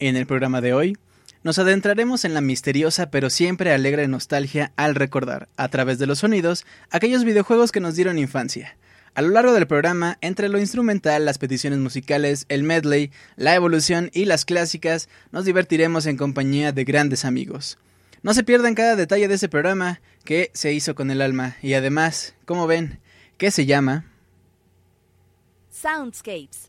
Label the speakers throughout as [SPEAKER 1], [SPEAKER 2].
[SPEAKER 1] En el programa de hoy, nos adentraremos en la misteriosa pero siempre alegre nostalgia al recordar, a través de los sonidos, aquellos videojuegos que nos dieron infancia. A lo largo del programa, entre lo instrumental, las peticiones musicales, el medley, la evolución y las clásicas, nos divertiremos en compañía de grandes amigos. No se pierdan cada detalle de ese programa que se hizo con el alma y además, como ven, que se llama
[SPEAKER 2] Soundscapes.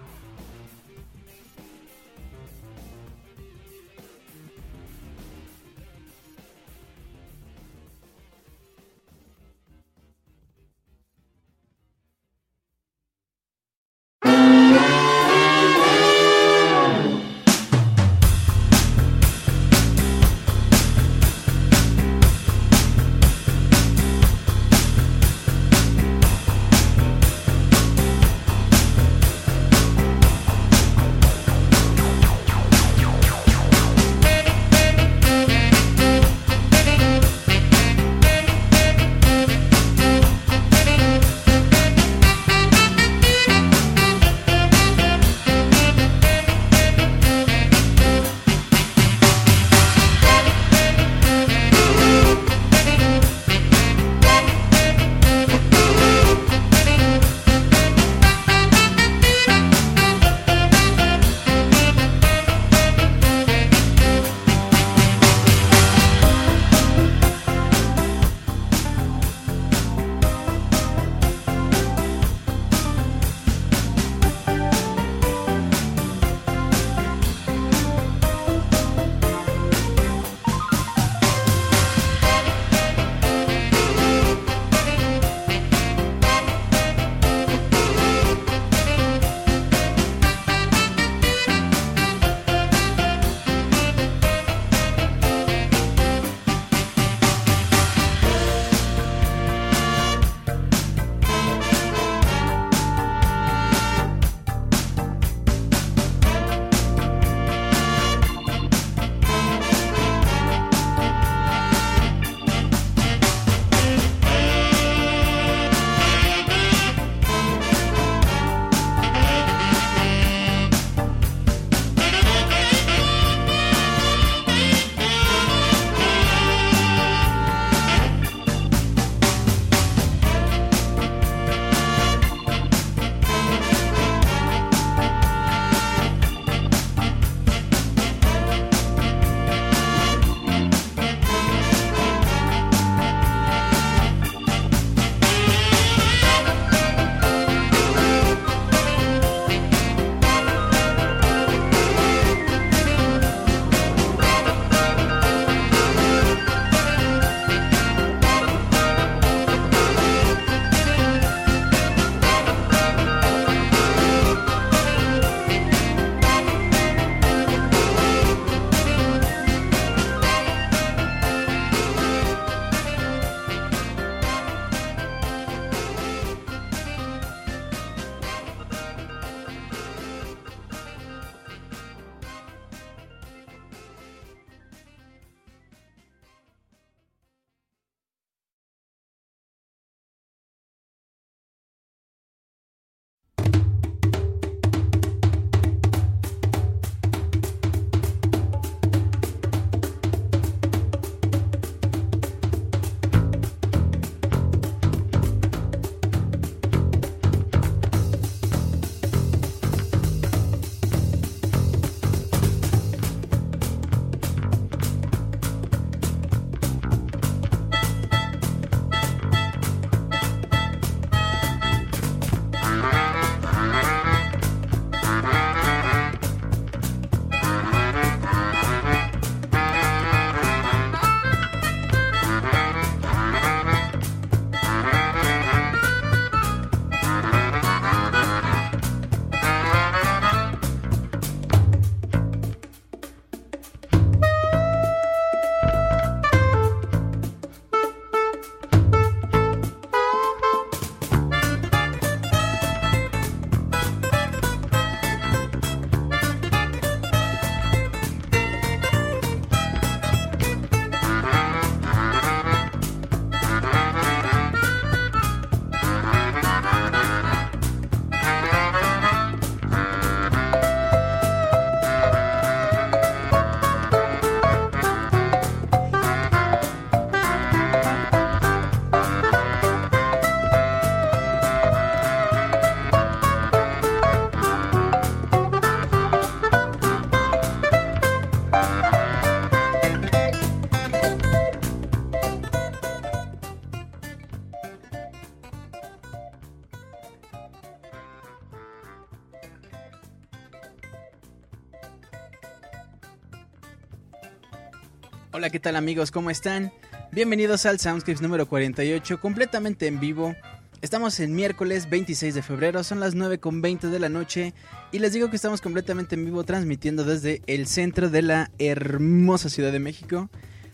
[SPEAKER 1] Hola, ¿qué tal amigos? ¿Cómo están? Bienvenidos al Soundscapes número 48, completamente en vivo. Estamos el miércoles 26 de febrero, son las 9.20 de la noche y les digo que estamos completamente en vivo transmitiendo desde el centro de la hermosa Ciudad de México.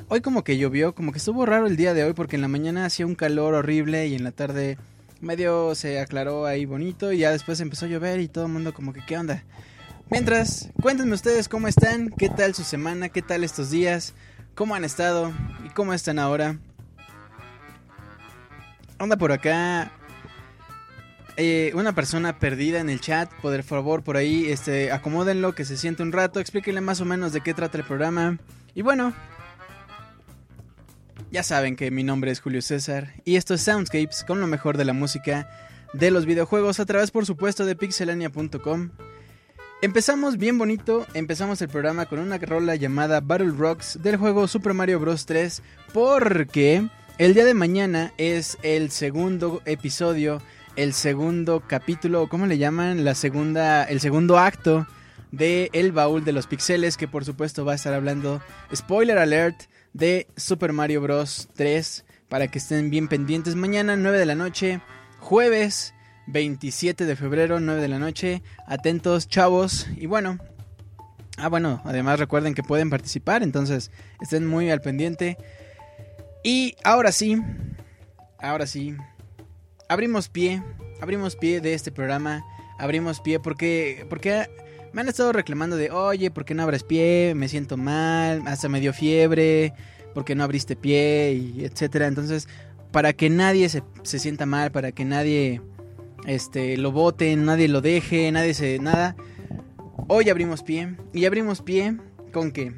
[SPEAKER 1] Hoy como que llovió, como que estuvo raro el día de hoy porque en la mañana hacía un calor horrible y en la tarde medio se aclaró ahí bonito y ya después empezó a llover y todo el mundo como que qué onda. Mientras, cuéntenme ustedes cómo están, qué tal su semana, qué tal estos días. ¿Cómo han estado? ¿Y cómo están ahora? Anda por acá eh, una persona perdida en el chat. Por favor, por ahí, este, acomódenlo, que se siente un rato. Explíquenle más o menos de qué trata el programa. Y bueno, ya saben que mi nombre es Julio César. Y esto es Soundscapes con lo mejor de la música de los videojuegos a través, por supuesto, de pixelania.com. Empezamos bien bonito, empezamos el programa con una rola llamada Battle Rocks del juego Super Mario Bros. 3 porque el día de mañana es el segundo episodio, el segundo capítulo, ¿cómo le llaman? La segunda, el segundo acto de El Baúl de los Pixeles que por supuesto va a estar hablando, spoiler alert, de Super Mario Bros. 3 para que estén bien pendientes mañana 9 de la noche, jueves 27 de febrero, 9 de la noche. Atentos, chavos. Y bueno. Ah, bueno, además recuerden que pueden participar, entonces estén muy al pendiente. Y ahora sí, ahora sí, abrimos pie, abrimos pie de este programa, abrimos pie porque, porque me han estado reclamando de, oye, ¿por qué no abres pie? Me siento mal, hasta me dio fiebre, ¿por qué no abriste pie? Y etcétera. Entonces, para que nadie se, se sienta mal, para que nadie este, lo voten, nadie lo deje, nadie se... nada. Hoy abrimos pie. Y abrimos pie con qué?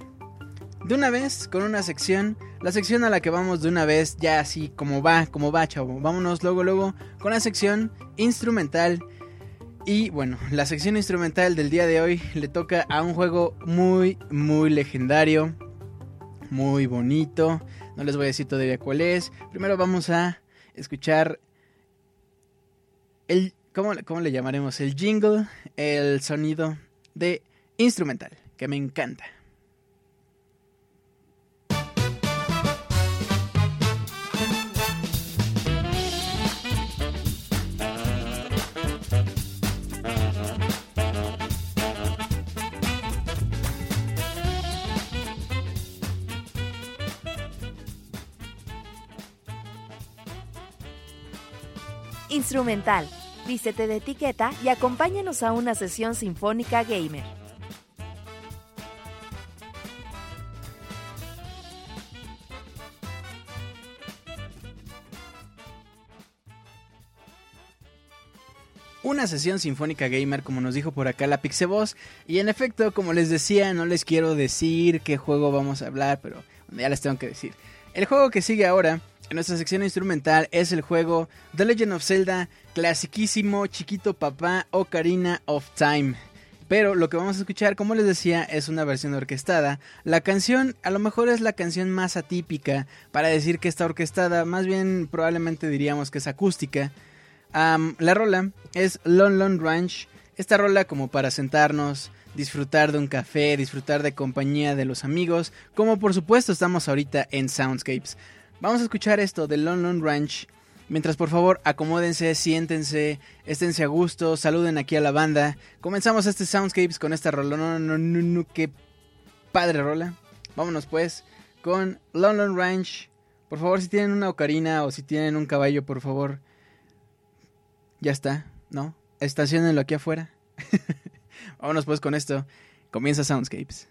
[SPEAKER 1] De una vez, con una sección. La sección a la que vamos de una vez, ya así como va, como va, chavo. Vámonos luego, luego, con la sección instrumental. Y bueno, la sección instrumental del día de hoy le toca a un juego muy, muy legendario. Muy bonito. No les voy a decir todavía cuál es. Primero vamos a escuchar el, ¿cómo, ¿cómo le llamaremos? El jingle, el sonido de instrumental, que me encanta.
[SPEAKER 2] Instrumental. Vístete de etiqueta y acompáñanos a una sesión sinfónica gamer.
[SPEAKER 1] una sesión sinfónica gamer, como nos dijo por acá la Pixeboss. Y en efecto, como les decía, no les quiero decir qué juego vamos a hablar, pero ya les tengo que decir. El juego que sigue ahora en nuestra sección instrumental es el juego The Legend of Zelda, clasiquísimo, chiquito papá Ocarina of Time. Pero lo que vamos a escuchar, como les decía, es una versión orquestada. La canción a lo mejor es la canción más atípica para decir que está orquestada, más bien probablemente diríamos que es acústica. la rola es Lon Lon Ranch. Esta rola como para sentarnos, disfrutar de un café, disfrutar de compañía de los amigos, como por supuesto estamos ahorita en Soundscapes. Vamos a escuchar esto de London Ranch. Mientras por favor acomódense, siéntense, esténse a gusto, saluden aquí a la banda. Comenzamos este Soundscapes con esta rola. No, no, no, no, qué padre rola. Vámonos pues con London Ranch. Por favor, si tienen una ocarina o si tienen un caballo, por favor. Ya está, ¿no? Estacionenlo aquí afuera. Vámonos pues con esto. Comienza Soundscapes.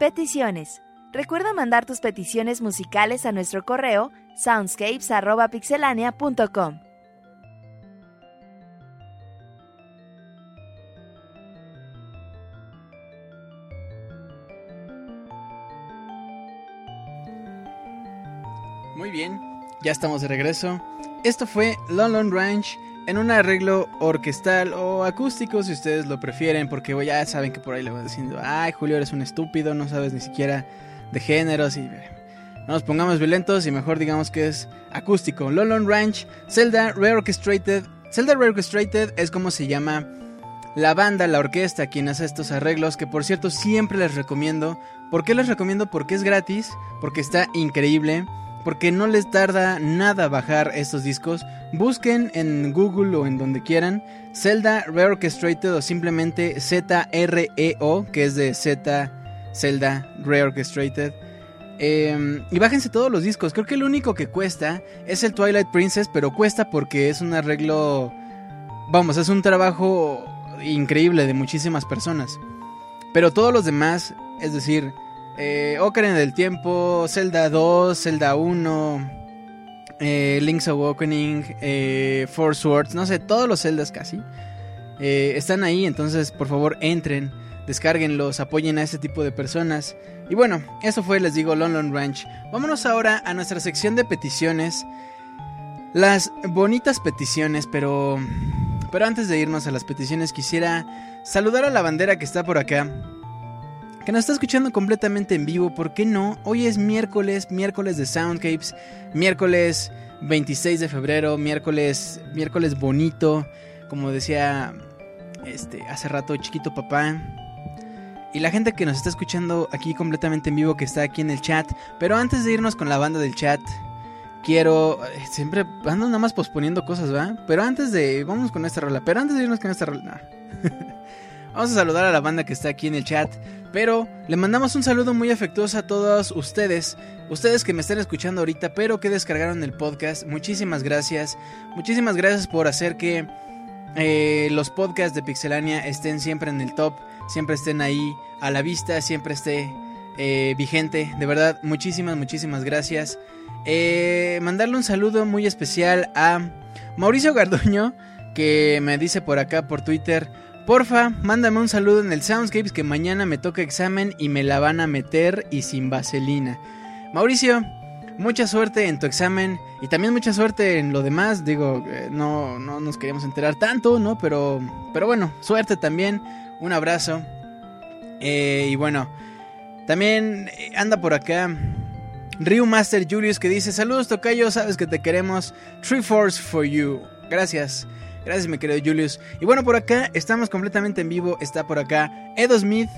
[SPEAKER 2] Peticiones. Recuerda mandar tus peticiones musicales a nuestro correo soundscapes.pixelania.com.
[SPEAKER 1] Muy bien, ya estamos de regreso. Esto fue London Ranch en un arreglo orquestal o acústico, si ustedes lo prefieren, porque ya saben que por ahí le voy diciendo, ay Julio, eres un estúpido, no sabes ni siquiera de géneros y no nos pongamos violentos y mejor digamos que es acústico. Lolon Ranch, Zelda Reorchestrated. Zelda Reorchestrated es como se llama la banda, la orquesta, quien hace estos arreglos, que por cierto siempre les recomiendo. ¿Por qué les recomiendo? Porque es gratis, porque está increíble porque no les tarda nada bajar estos discos. Busquen en Google o en donde quieran Zelda Reorchestrated o simplemente ZREO, que es de Z Zelda Reorchestrated. Eh, y bájense todos los discos. Creo que el único que cuesta es el Twilight Princess, pero cuesta porque es un arreglo. Vamos, es un trabajo increíble de muchísimas personas. Pero todos los demás, es decir, eh, Ocarina del Tiempo, Zelda 2, Zelda 1, eh, Link's Awakening, eh, Four Swords, no sé, todos los Zeldas casi. Eh, están ahí, entonces por favor entren, descarguenlos, apoyen a este tipo de personas. Y bueno, eso fue, les digo, London Ranch. Vámonos ahora a nuestra sección de peticiones. Las bonitas peticiones, pero... Pero antes de irnos a las peticiones quisiera saludar a la bandera que está por acá que nos está escuchando completamente en vivo, ¿por qué no? Hoy es miércoles, miércoles de Soundcapes, miércoles 26 de febrero, miércoles, miércoles bonito, como decía este hace rato chiquito papá. Y la gente que nos está escuchando aquí completamente en vivo, que está aquí en el chat. Pero antes de irnos con la banda del chat, quiero. Eh, siempre ando nada más posponiendo cosas, ¿va? Pero antes de. Vamos con esta rola. Pero antes de irnos con esta rola. Vamos a saludar a la banda que está aquí en el chat. Pero le mandamos un saludo muy afectuoso a todos ustedes, ustedes que me están escuchando ahorita, pero que descargaron el podcast. Muchísimas gracias. Muchísimas gracias por hacer que eh, los podcasts de Pixelania estén siempre en el top, siempre estén ahí a la vista, siempre esté eh, vigente. De verdad, muchísimas, muchísimas gracias. Eh, mandarle un saludo muy especial a Mauricio Garduño, que me dice por acá por Twitter. Porfa, mándame un saludo en el Soundscapes que mañana me toca examen y me la van a meter y sin vaselina. Mauricio, mucha suerte en tu examen y también mucha suerte en lo demás. Digo, eh, no, no nos queríamos enterar tanto, ¿no? Pero, pero bueno, suerte también. Un abrazo. Eh, y bueno, también eh, anda por acá Ryu Master Julius que dice: Saludos, Tocayo, sabes que te queremos. Three Force for you. Gracias. Gracias, mi querido Julius. Y bueno, por acá estamos completamente en vivo. Está por acá Edo Smith.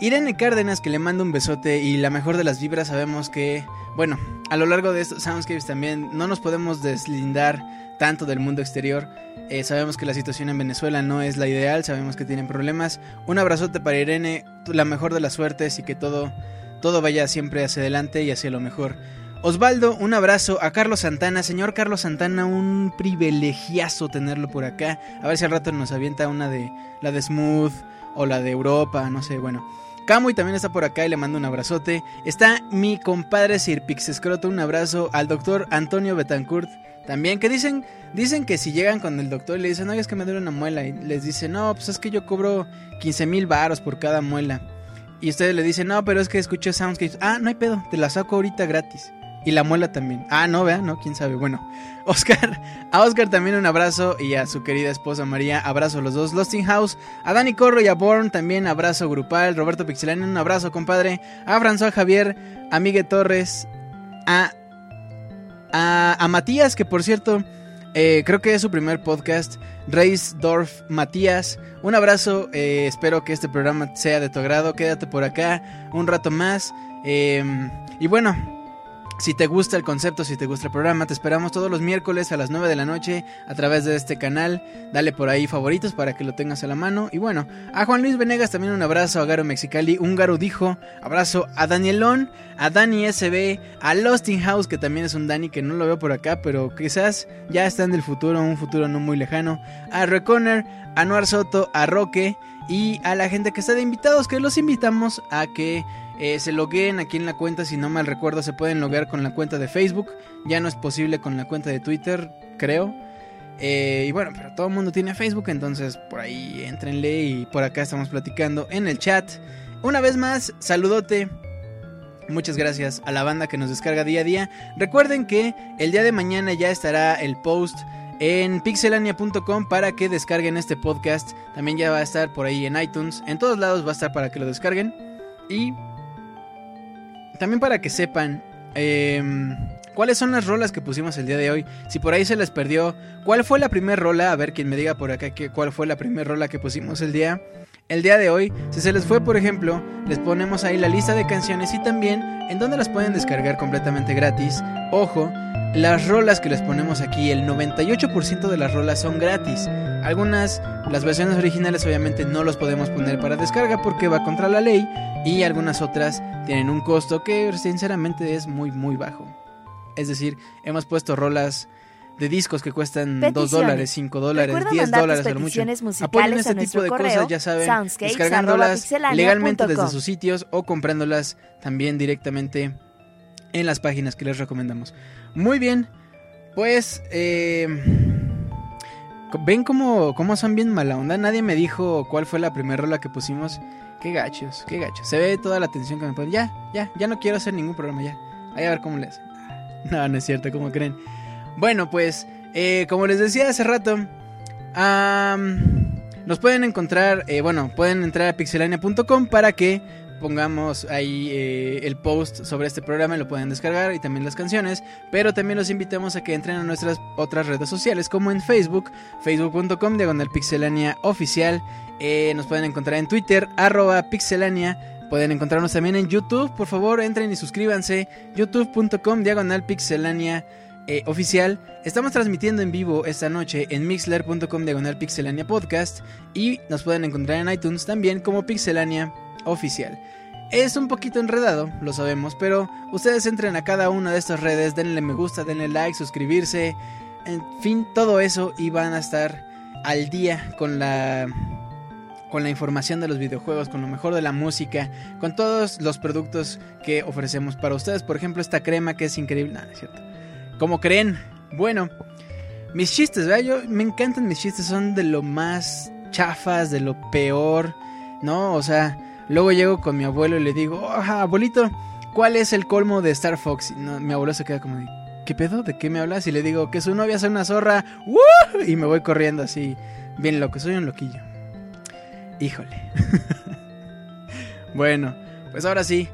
[SPEAKER 1] Irene Cárdenas, que le manda un besote y la mejor de las vibras, sabemos que, bueno, a lo largo de estos Soundscapes también no nos podemos deslindar tanto del mundo exterior. Eh, sabemos que la situación en Venezuela no es la ideal, sabemos que tienen problemas. Un abrazote para Irene, la mejor de las suertes y que todo, todo vaya siempre hacia adelante y hacia lo mejor. Osvaldo, un abrazo a Carlos Santana. Señor Carlos Santana, un privilegiazo tenerlo por acá. A ver si al rato nos avienta una de la de Smooth o la de Europa, no sé, bueno. Camuy también está por acá y le mando un abrazote. Está mi compadre Sir Pixescroto, un abrazo al doctor Antonio Betancourt. También que dicen, dicen que si llegan con el doctor y le dicen, no, es que me duele una muela. Y les dice, no, pues es que yo cobro 15 mil baros por cada muela. Y ustedes le dicen, no, pero es que escuché Soundscapes. Ah, no hay pedo, te la saco ahorita gratis. Y la muela también. Ah, no, vea, no, quién sabe. Bueno, Oscar, a Oscar también un abrazo y a su querida esposa María, abrazo a los dos. Losting House, a Dani Corro y a Born también abrazo grupal. Roberto Pixelani, un abrazo, compadre. A François Javier, a Miguel Torres, a, a, Matías, que por cierto, eh, creo que es su primer podcast. Reisdorf Matías, un abrazo. Eh, espero que este programa sea de tu agrado. Quédate por acá un rato más. Eh, y bueno, si te gusta el concepto, si te gusta el programa, te esperamos todos los miércoles a las 9 de la noche a través de este canal. Dale por ahí favoritos para que lo tengas a la mano. Y bueno, a Juan Luis Venegas también un abrazo, a Garo Mexicali, Húngaro dijo, abrazo a Danielón, a Dani SB, a Losting House, que también es un Dani que no lo veo por acá, pero quizás ya está en el futuro, un futuro no muy lejano. A Reconner, a Noar Soto, a Roque y a la gente que está de invitados, que los invitamos a que eh, se logueen aquí en la cuenta, si no mal recuerdo, se pueden loguear con la cuenta de Facebook. Ya no es posible con la cuenta de Twitter, creo. Eh, y bueno, pero todo el mundo tiene Facebook, entonces por ahí entrenle y por acá estamos platicando en el chat. Una vez más, saludote. Muchas gracias a la banda que nos descarga día a día. Recuerden que el día de mañana ya estará el post en pixelania.com para que descarguen este podcast. También ya va a estar por ahí en iTunes. En todos lados va a estar para que lo descarguen. Y también para que sepan em, cuáles son las rolas que pusimos el día de hoy. Si por ahí se les perdió, ¿cuál fue la primera rola? A ver, quien me diga por acá que, cuál fue la primera rola que pusimos el día. El día de hoy, si se les fue, por ejemplo, les ponemos ahí la lista de canciones y también en donde las pueden descargar completamente gratis. Ojo, las rolas que les ponemos aquí, el 98% de las rolas son gratis. Algunas, las versiones originales obviamente no los podemos poner para descarga porque va contra la ley y algunas otras tienen un costo que sinceramente es muy muy bajo. Es decir, hemos puesto rolas de discos que cuestan 2 dólares, 5 dólares, 10 dólares a lo mucho. Apoyen este tipo de cosas, ya saben, descargándolas legalmente desde sus sitios o comprándolas también directamente en las páginas que les recomendamos. Muy bien, pues eh, ven cómo, cómo son bien mala onda. Nadie me dijo cuál fue la primera rola que pusimos. Qué gachos, qué gachos. Se ve toda la atención que me ponen. Ya, ya, ya no quiero hacer ningún programa ya. Ahí a ver cómo les. No, no es cierto, ¿cómo creen? Bueno, pues, eh, como les decía hace rato, nos pueden encontrar, eh, bueno, pueden entrar a pixelania.com para que pongamos ahí eh, el post sobre este programa, lo pueden descargar y también las canciones, pero también los invitamos a que entren a nuestras otras redes sociales como en Facebook, facebook.com diagonal pixelania oficial, nos pueden encontrar en Twitter, arroba pixelania, pueden encontrarnos también en YouTube, por favor entren y suscríbanse, youtube.com diagonal pixelania eh, oficial. Estamos transmitiendo en vivo esta noche en mixler.com diagonal pixelania podcast y nos pueden encontrar en iTunes también como pixelania oficial. Es un poquito enredado, lo sabemos, pero ustedes entren a cada una de estas redes, denle me gusta, denle like, suscribirse, en fin, todo eso y van a estar al día con la con la información de los videojuegos, con lo mejor de la música, con todos los productos que ofrecemos para ustedes. Por ejemplo, esta crema que es increíble. Nada, es cierto. ¿Cómo creen? Bueno, mis chistes, ¿verdad? Yo me encantan mis chistes, son de lo más chafas, de lo peor, ¿no? O sea, Luego llego con mi abuelo y le digo, abuelito, ¿cuál es el colmo de Star Fox? Y mi abuelo se queda como de, ¿qué pedo? ¿De qué me hablas? Y le digo, que su novia es una zorra. Y me voy corriendo así, bien loco, soy un loquillo. Híjole. bueno, pues ahora sí.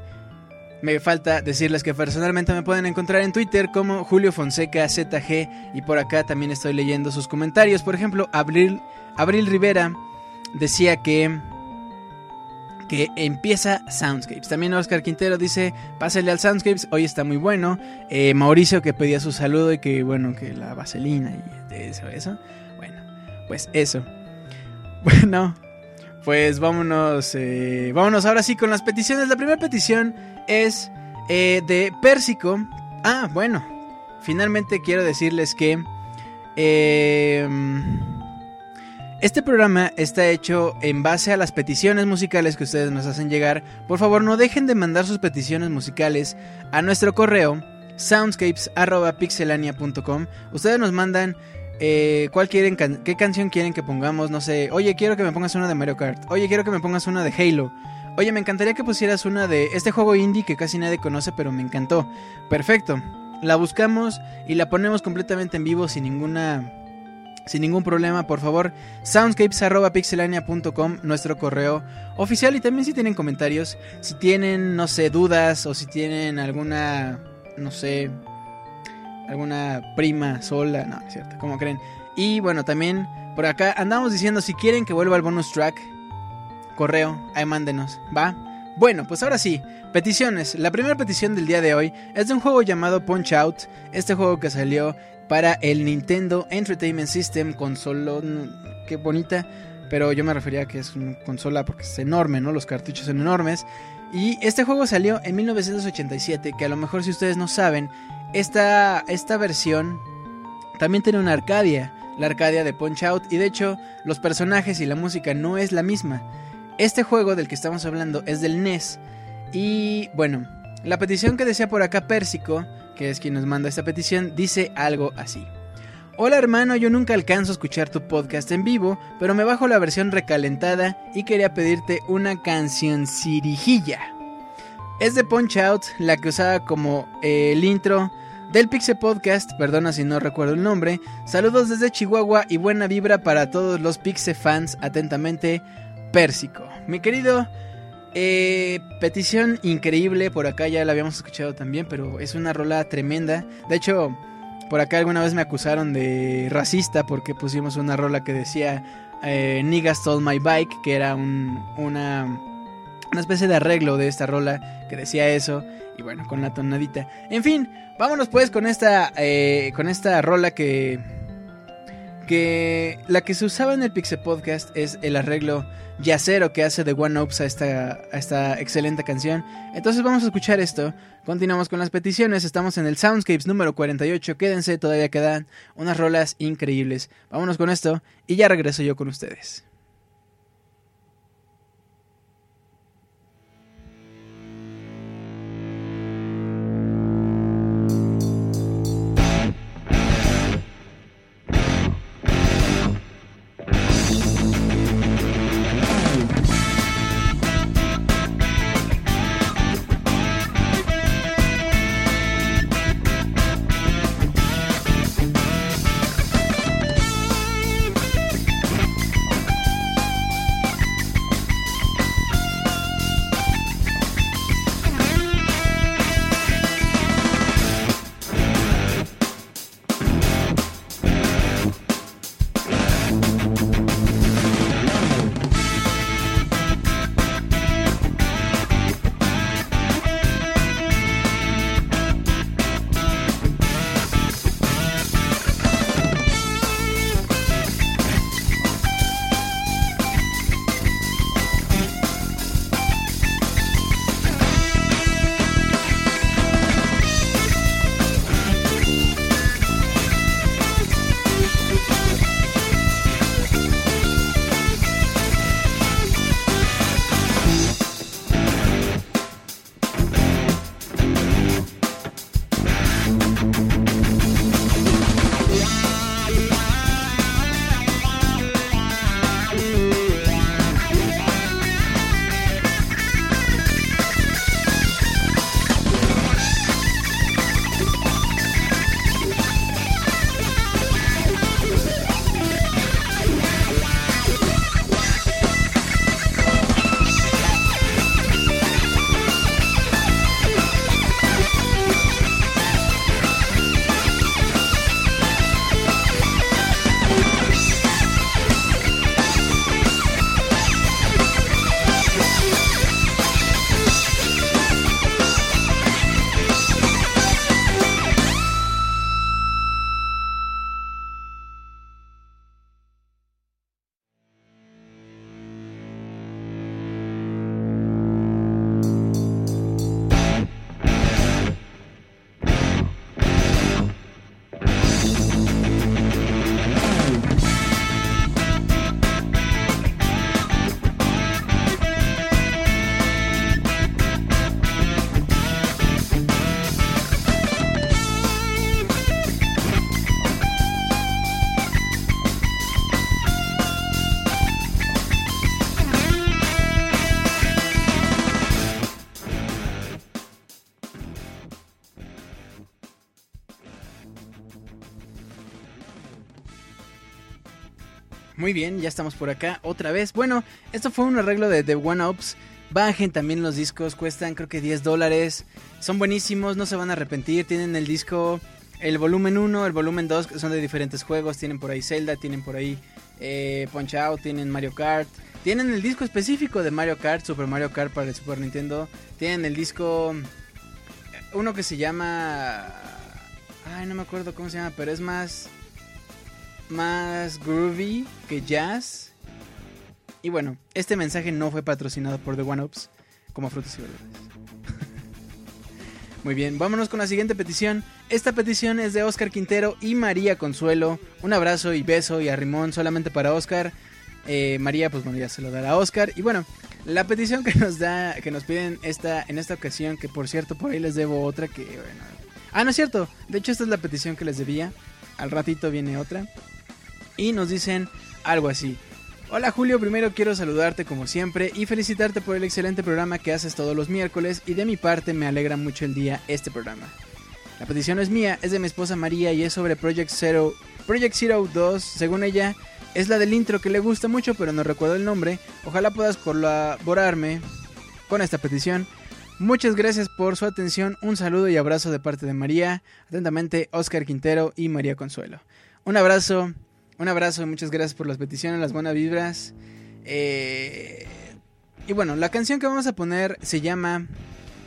[SPEAKER 1] Me falta decirles que personalmente me pueden encontrar en Twitter como Julio Fonseca ZG y por acá también estoy leyendo sus comentarios. Por ejemplo, Abril, Abril Rivera decía que que empieza Soundscapes. También Oscar Quintero dice, pásale al Soundscapes, hoy está muy bueno. Eh, Mauricio que pedía su saludo y que bueno, que la vaselina y eso, eso. Bueno, pues eso. Bueno, pues vámonos, eh, vámonos ahora sí con las peticiones. La primera petición es eh, de Pérsico. Ah, bueno, finalmente quiero decirles que... Eh, este programa está hecho en base a las peticiones musicales que ustedes nos hacen llegar. Por favor, no dejen de mandar sus peticiones musicales a nuestro correo soundscapes.pixelania.com. Ustedes nos mandan eh, cuál quieren, qué canción quieren que pongamos. No sé, oye, quiero que me pongas una de Mario Kart. Oye, quiero que me pongas una de Halo. Oye, me encantaría que pusieras una de este juego indie que casi nadie conoce, pero me encantó. Perfecto. La buscamos y la ponemos completamente en vivo sin ninguna sin ningún problema, por favor, soundscapes.pixelania.com, nuestro correo oficial. Y también si tienen comentarios, si tienen, no sé, dudas o si tienen alguna, no sé, alguna prima sola, no, es cierto, como creen. Y bueno, también por acá andamos diciendo si quieren que vuelva el bonus track, correo, ahí mándenos, ¿va? Bueno, pues ahora sí, peticiones. La primera petición del día de hoy es de un juego llamado Punch Out, este juego que salió para el Nintendo Entertainment System, consola, qué bonita, pero yo me refería a que es una consola porque es enorme, ¿no? Los cartuchos son enormes. Y este juego salió en 1987, que a lo mejor si ustedes no saben, esta, esta versión también tiene una Arcadia, la Arcadia de Punch Out, y de hecho los personajes y la música no es la misma. Este juego del que estamos hablando es del NES. Y bueno, la petición que decía por acá Pérsico que es quien nos manda esta petición, dice algo así. Hola hermano, yo nunca alcanzo a escuchar tu podcast en vivo, pero me bajo la versión recalentada y quería pedirte una canción cirijilla. Es de Punch Out, la que usaba como eh, el intro del Pixel Podcast, perdona si no recuerdo el nombre. Saludos desde Chihuahua y buena vibra para todos los Pixel fans. Atentamente, Pérsico. Mi querido eh, petición increíble, por acá ya la habíamos escuchado también, pero es una rola tremenda. De hecho, por acá alguna vez me acusaron de racista porque pusimos una rola que decía eh, Nigga Stole My Bike, que era un, una, una especie de arreglo de esta rola que decía eso. Y bueno, con la tonadita. En fin, vámonos pues con esta, eh, con esta rola que que la que se usaba en el Pixel Podcast es el arreglo yacero que hace de One Ups a esta, a esta excelente canción. Entonces vamos a escuchar esto. Continuamos con las peticiones. Estamos en el Soundscapes número 48. Quédense, todavía quedan unas rolas increíbles. Vámonos con esto y ya regreso yo con ustedes. Muy bien, ya estamos por acá otra vez. Bueno, esto fue un arreglo de The One Ups. Bajen también los discos, cuestan creo que 10 dólares. Son buenísimos, no se van a arrepentir. Tienen el disco, el volumen 1, el volumen 2, que son de diferentes juegos. Tienen por ahí Zelda, tienen por ahí eh, Punch Out, tienen Mario Kart. Tienen el disco específico de Mario Kart, Super Mario Kart para el Super Nintendo. Tienen el disco, uno que se llama... Ay, no me acuerdo cómo se llama, pero es más más groovy que jazz. Y bueno, este mensaje no fue patrocinado por The One Ups como frutos y verduras. Muy bien, vámonos con la siguiente petición. Esta petición es de Oscar Quintero y María Consuelo. Un abrazo y beso y arrimón solamente para Oscar. Eh, María, pues bueno, ya se lo dará a Oscar. Y bueno, la petición que nos da, que nos piden esta, en esta ocasión, que por cierto por ahí les debo otra que. Ah, no es cierto. De hecho, esta es la petición que les debía. Al ratito viene otra y nos dicen algo así. Hola Julio, primero quiero saludarte como siempre y felicitarte por el excelente programa que haces todos los miércoles y de mi parte me alegra mucho el día este programa. La petición es mía, es de mi esposa María y es sobre Project Zero, Project Zero 2, según ella es la del intro que le gusta mucho pero no recuerdo el nombre, ojalá puedas colaborarme con esta petición. Muchas gracias por su atención, un saludo y abrazo de parte de María, atentamente Oscar Quintero y María Consuelo. Un abrazo un abrazo y muchas gracias por las peticiones, las buenas vibras. Eh, y bueno, la canción que vamos a poner se llama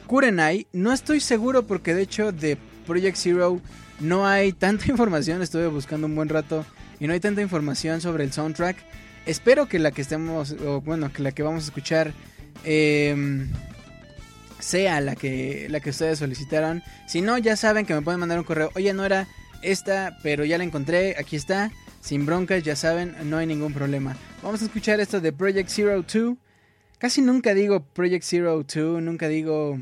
[SPEAKER 1] Kurenai. No estoy seguro porque de hecho de Project Zero no hay tanta información. Estuve buscando un buen rato y no hay tanta información sobre el soundtrack. Espero que la que estemos, o bueno, que la que vamos a escuchar em, sea la que, la que ustedes solicitaron. Si no, ya saben que me pueden mandar un correo. Oye, no era esta, pero ya la encontré. Aquí está. Sin broncas, ya saben, no hay ningún problema. Vamos a escuchar esto de Project Zero 2. Casi nunca digo Project Zero 2, nunca digo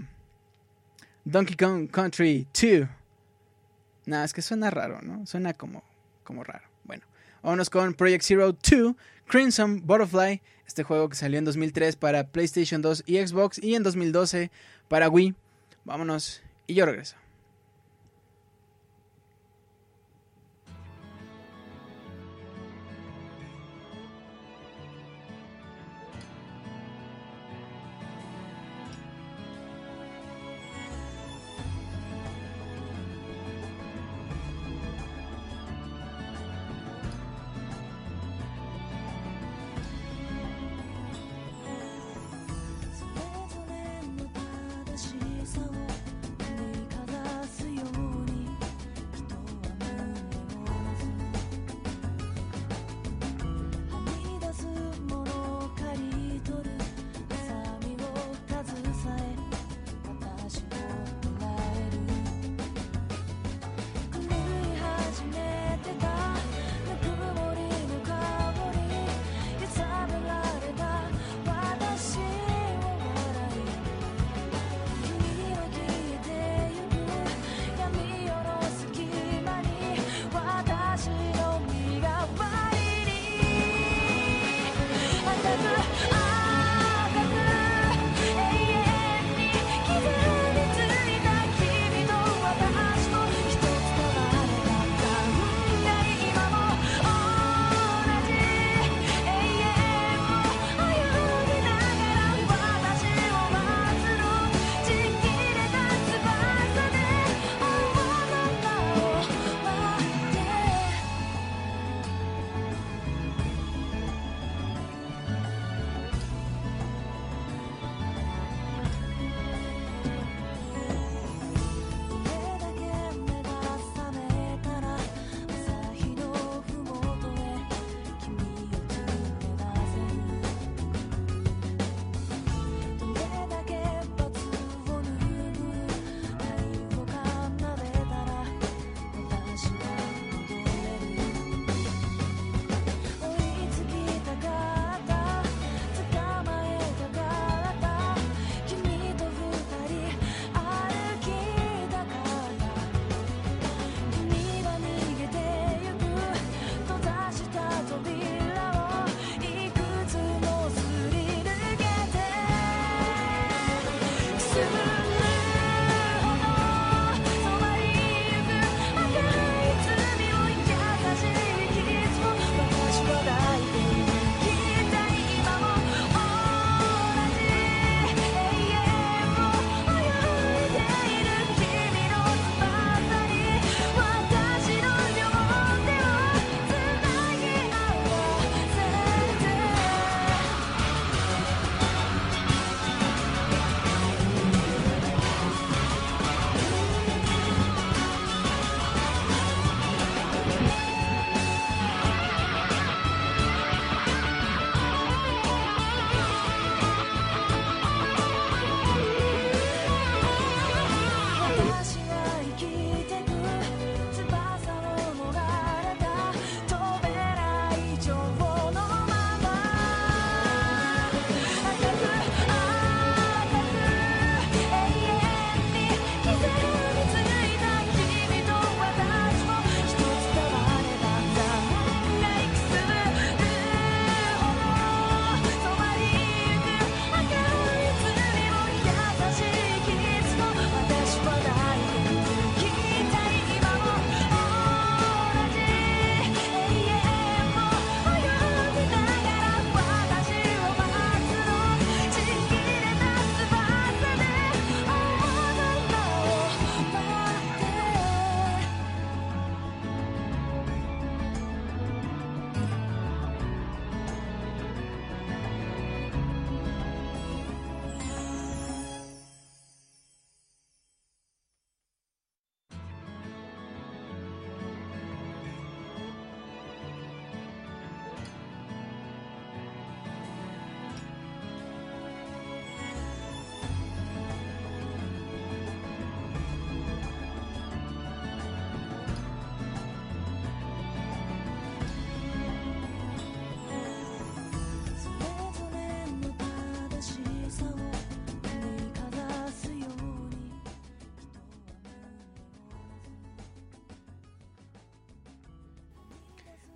[SPEAKER 1] Donkey Kong Country 2. Nada, es que suena raro, ¿no? Suena como, como raro. Bueno, vámonos con Project Zero 2, Crimson Butterfly, este juego que salió en 2003 para PlayStation 2 y Xbox y en 2012 para Wii. Vámonos y yo regreso.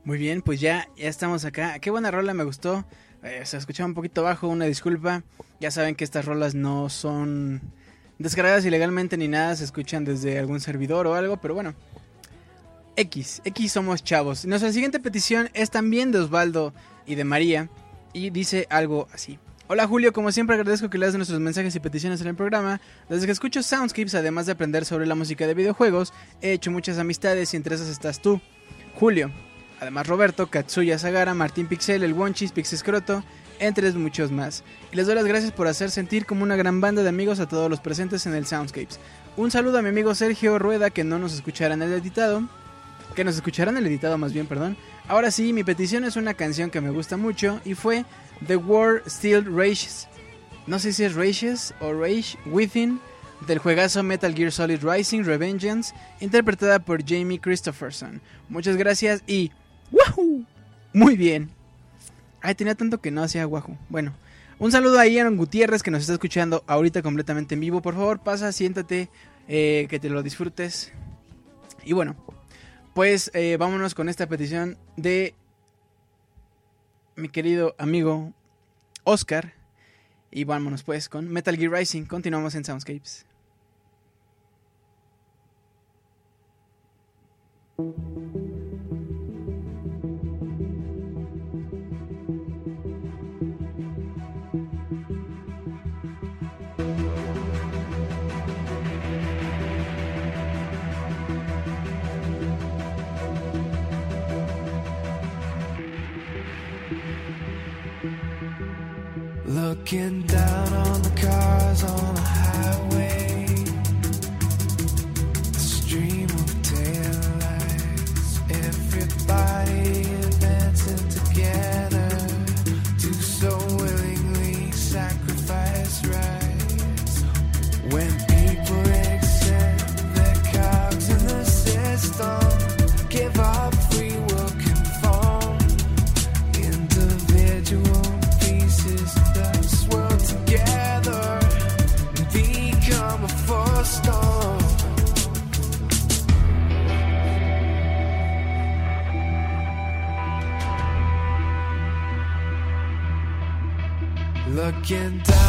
[SPEAKER 1] Muy bien, pues ya, ya estamos acá. Qué buena rola, me gustó. Eh, se escuchaba un poquito bajo, una disculpa. Ya saben que estas rolas no son descargadas ilegalmente ni nada, se escuchan desde algún servidor o algo, pero bueno. X, X somos chavos. Nuestra siguiente petición es también de Osvaldo y de María y dice algo así. Hola Julio, como siempre agradezco que leas nuestros mensajes y peticiones en el programa. Desde que escucho Soundscapes, además de aprender sobre la música de videojuegos, he hecho muchas amistades y entre esas estás tú. Julio, Además Roberto, Katsuya Sagara, Martín Pixel, El Wonchis, Pixescroto, entre muchos más. Y les doy las gracias por hacer sentir como una gran banda de amigos a todos los presentes en el Soundscapes. Un saludo a mi amigo Sergio Rueda que no nos escuchará en el editado. Que nos escuchará en el editado más bien, perdón. Ahora sí, mi petición es una canción que me gusta mucho y fue The War Still Rages. No sé si es Rages o Rage Within del juegazo Metal Gear Solid Rising Revengeance, interpretada por Jamie Christopherson. Muchas gracias y ¡Wahoo! Muy bien. Ay, tenía tanto que no hacía guajo. Bueno, un saludo a Ian Gutiérrez que nos está escuchando ahorita completamente en vivo. Por favor, pasa, siéntate, eh, que te lo disfrutes. Y bueno, pues eh, vámonos con esta petición de mi querido amigo Oscar. Y vámonos pues con Metal Gear Rising. Continuamos en Soundscapes. Looking down on the cars on again.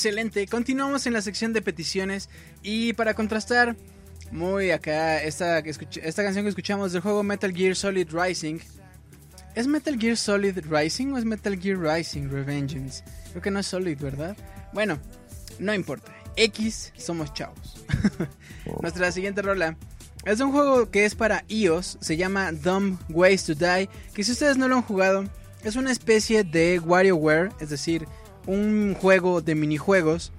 [SPEAKER 1] Excelente, continuamos en la sección de peticiones y para contrastar muy acá esta, esta canción que escuchamos del juego Metal Gear Solid Rising. ¿Es Metal Gear Solid Rising o es Metal Gear Rising Revengeance? Creo que no es Solid, ¿verdad? Bueno, no importa. X somos chavos. Nuestra siguiente rola es un juego que es para iOS, se llama Dumb Ways to Die, que si ustedes no lo han jugado, es una especie de WarioWare, es decir, un juego de minijuegos.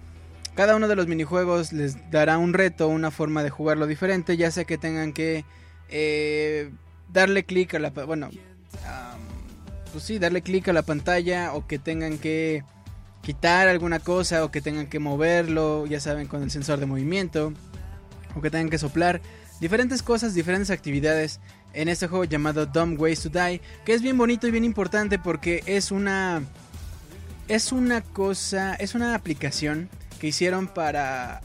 [SPEAKER 1] Cada uno de los minijuegos les dará un reto, una forma de jugarlo diferente, ya sea que tengan que eh, darle clic a la... Bueno, pues sí, darle clic a la pantalla o que tengan que quitar alguna cosa o que tengan que moverlo, ya saben, con el sensor de movimiento o que tengan que soplar diferentes cosas, diferentes actividades en este juego llamado Dumb Ways to Die, que es bien bonito y bien importante porque es una es una cosa, es una aplicación que hicieron para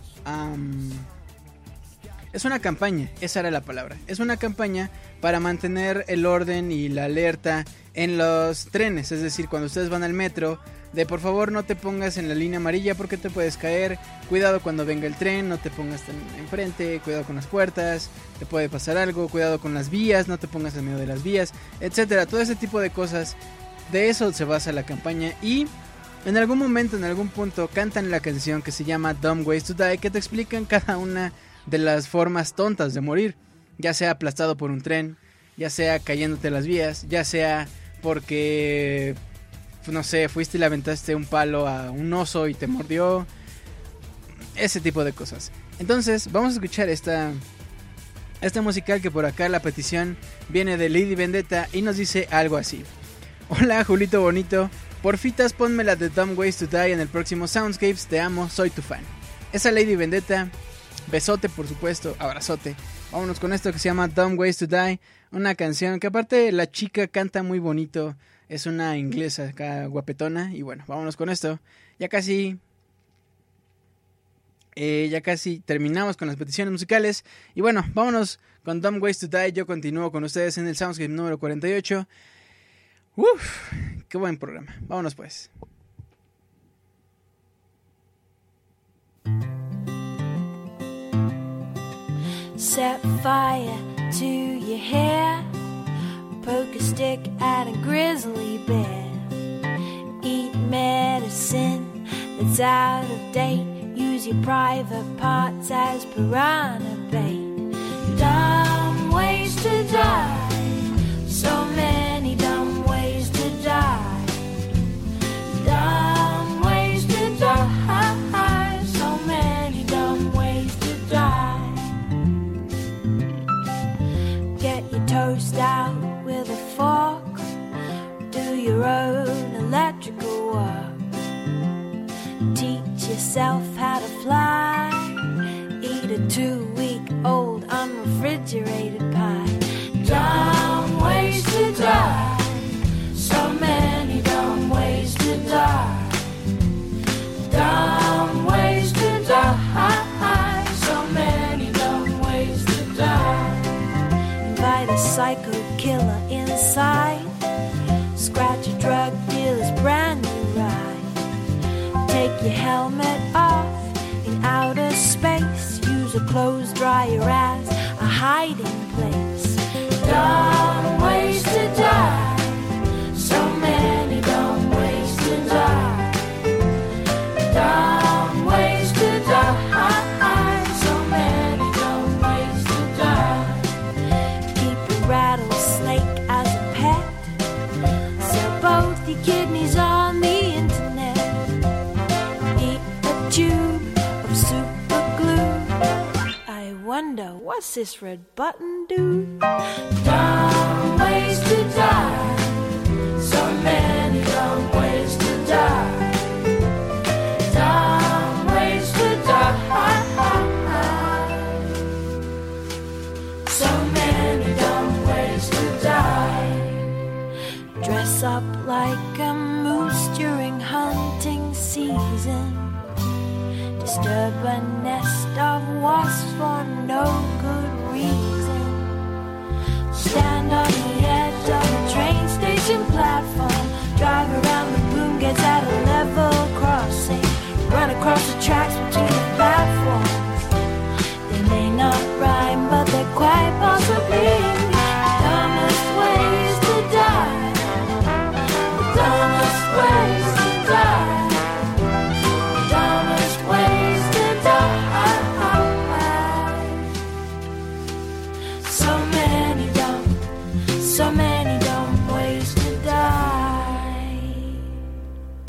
[SPEAKER 1] es una campaña, esa era la palabra. Es una campaña para mantener el orden y la alerta en los trenes, es decir, cuando ustedes van al metro, de por favor no te pongas en la línea amarilla porque te puedes caer, cuidado cuando venga el tren, no te pongas enfrente, cuidado con las puertas, te puede pasar algo, cuidado con las vías, no te pongas en medio de las vías, etcétera, todo ese tipo de cosas. De eso se basa la campaña. Y en algún momento, en algún punto, cantan la canción que se llama Dumb Ways to Die, que te explican cada una de las formas tontas de morir, ya sea aplastado por un tren, ya sea cayéndote las vías, ya sea porque no sé, fuiste y le aventaste un palo a un oso y te mordió. Ese tipo de cosas. Entonces, vamos a escuchar esta, esta musical que por acá la petición viene de Lady Vendetta y nos dice algo así. Hola, Julito Bonito. Porfitas, ponme la de Dumb Ways to Die en el próximo Soundscapes. Te amo, soy tu fan. Esa Lady Vendetta. Besote, por supuesto. Abrazote. Vámonos con esto que se llama Dumb Ways to Die. Una canción que aparte la chica canta muy bonito. Es una inglesa acá guapetona. Y bueno, vámonos con esto. Ya casi. Eh, ya casi terminamos con las peticiones musicales. Y bueno, vámonos con Dumb Ways to Die. Yo continúo con ustedes en el Soundscape número 48. Uf, qué buen programa. Vámonos pues.
[SPEAKER 3] Set fire to your hair. poke a stick at a grizzly bear. Eat medicine that's out of date. Use your private parts as piranha bait. Dumb ways to die. toast out with a fork. Do your own electrical work. Teach yourself how to fly. Eat a two week old unrefrigerated pie. Don't waste to die. Psycho killer inside. Scratch a drug dealer's brand new ride. Take your helmet off in outer space. Use a clothes dryer as a hiding place. Dumb kidneys on the internet. Eat a tube of super glue. I wonder what's this red button do? Dumb ways to die. So many dumb ways to die. Dumb ways to die. So many dumb ways to die. Dress up like a moose during hunting season. Disturb a nest of wasps for no good reason. Stand on the edge of a train station platform. Drive around the boom gates at a level crossing. Run across the tracks between the platforms. They may not rhyme, but they're quite possibly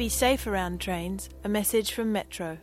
[SPEAKER 4] Be safe around trains. A message from Metro.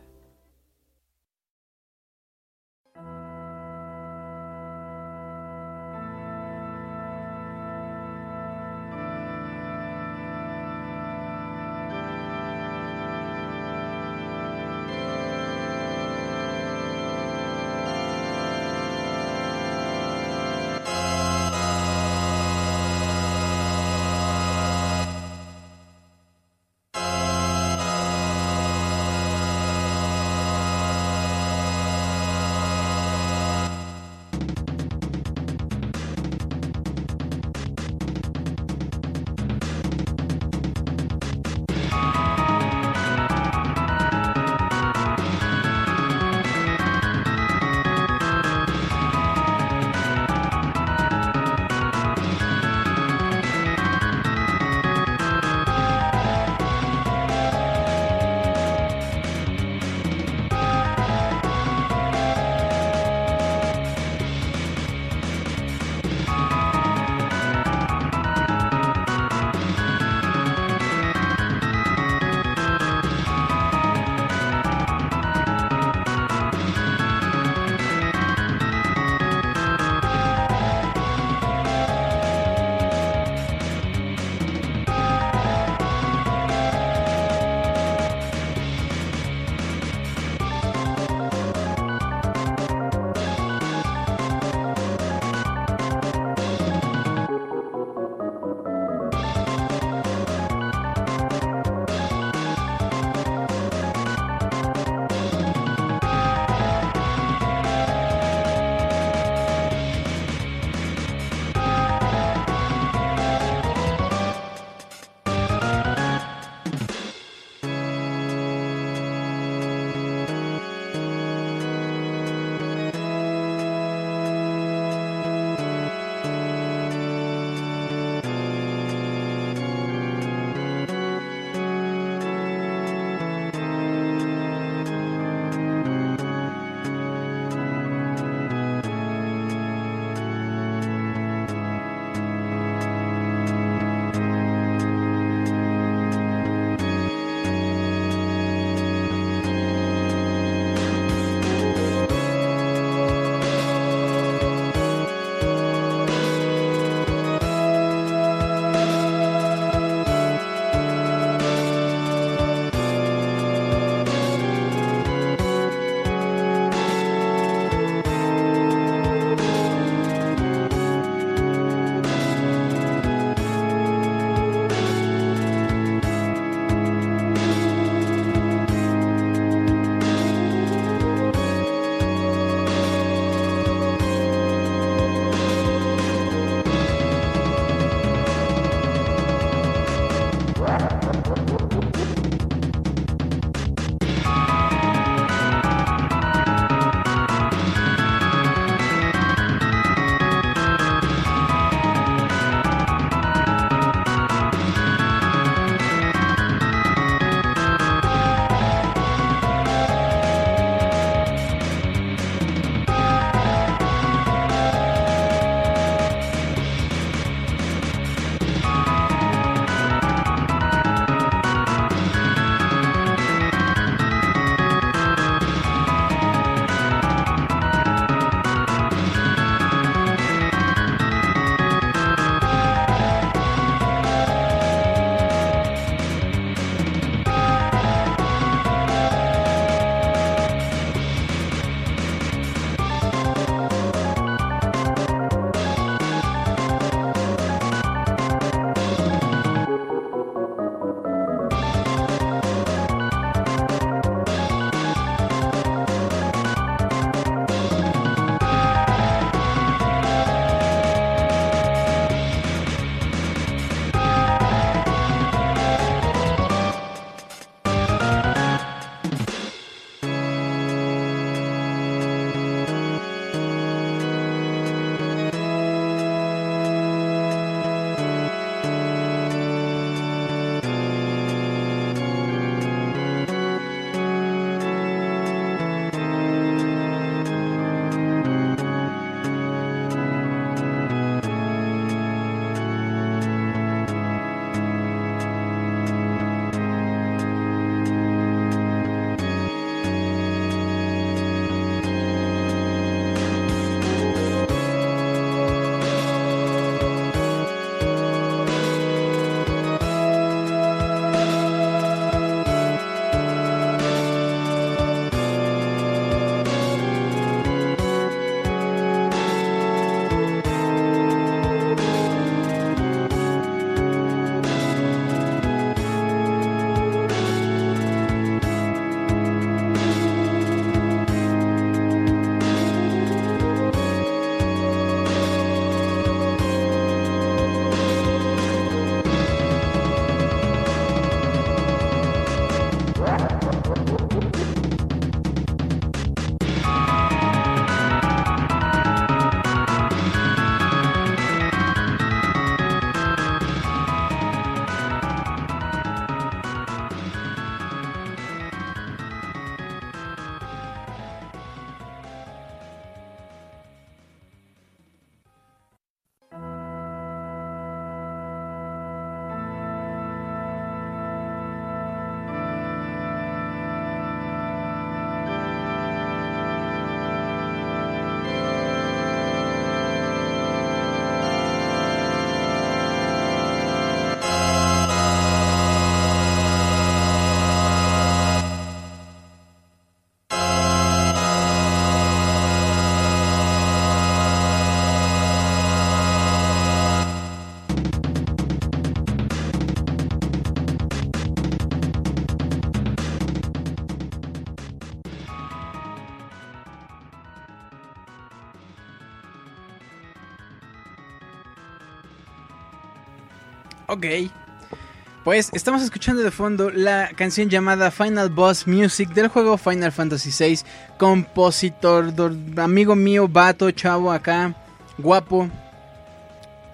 [SPEAKER 1] Pues estamos escuchando de fondo la canción llamada Final Boss Music del juego Final Fantasy VI. Compositor, amigo mío, vato, chavo acá, guapo.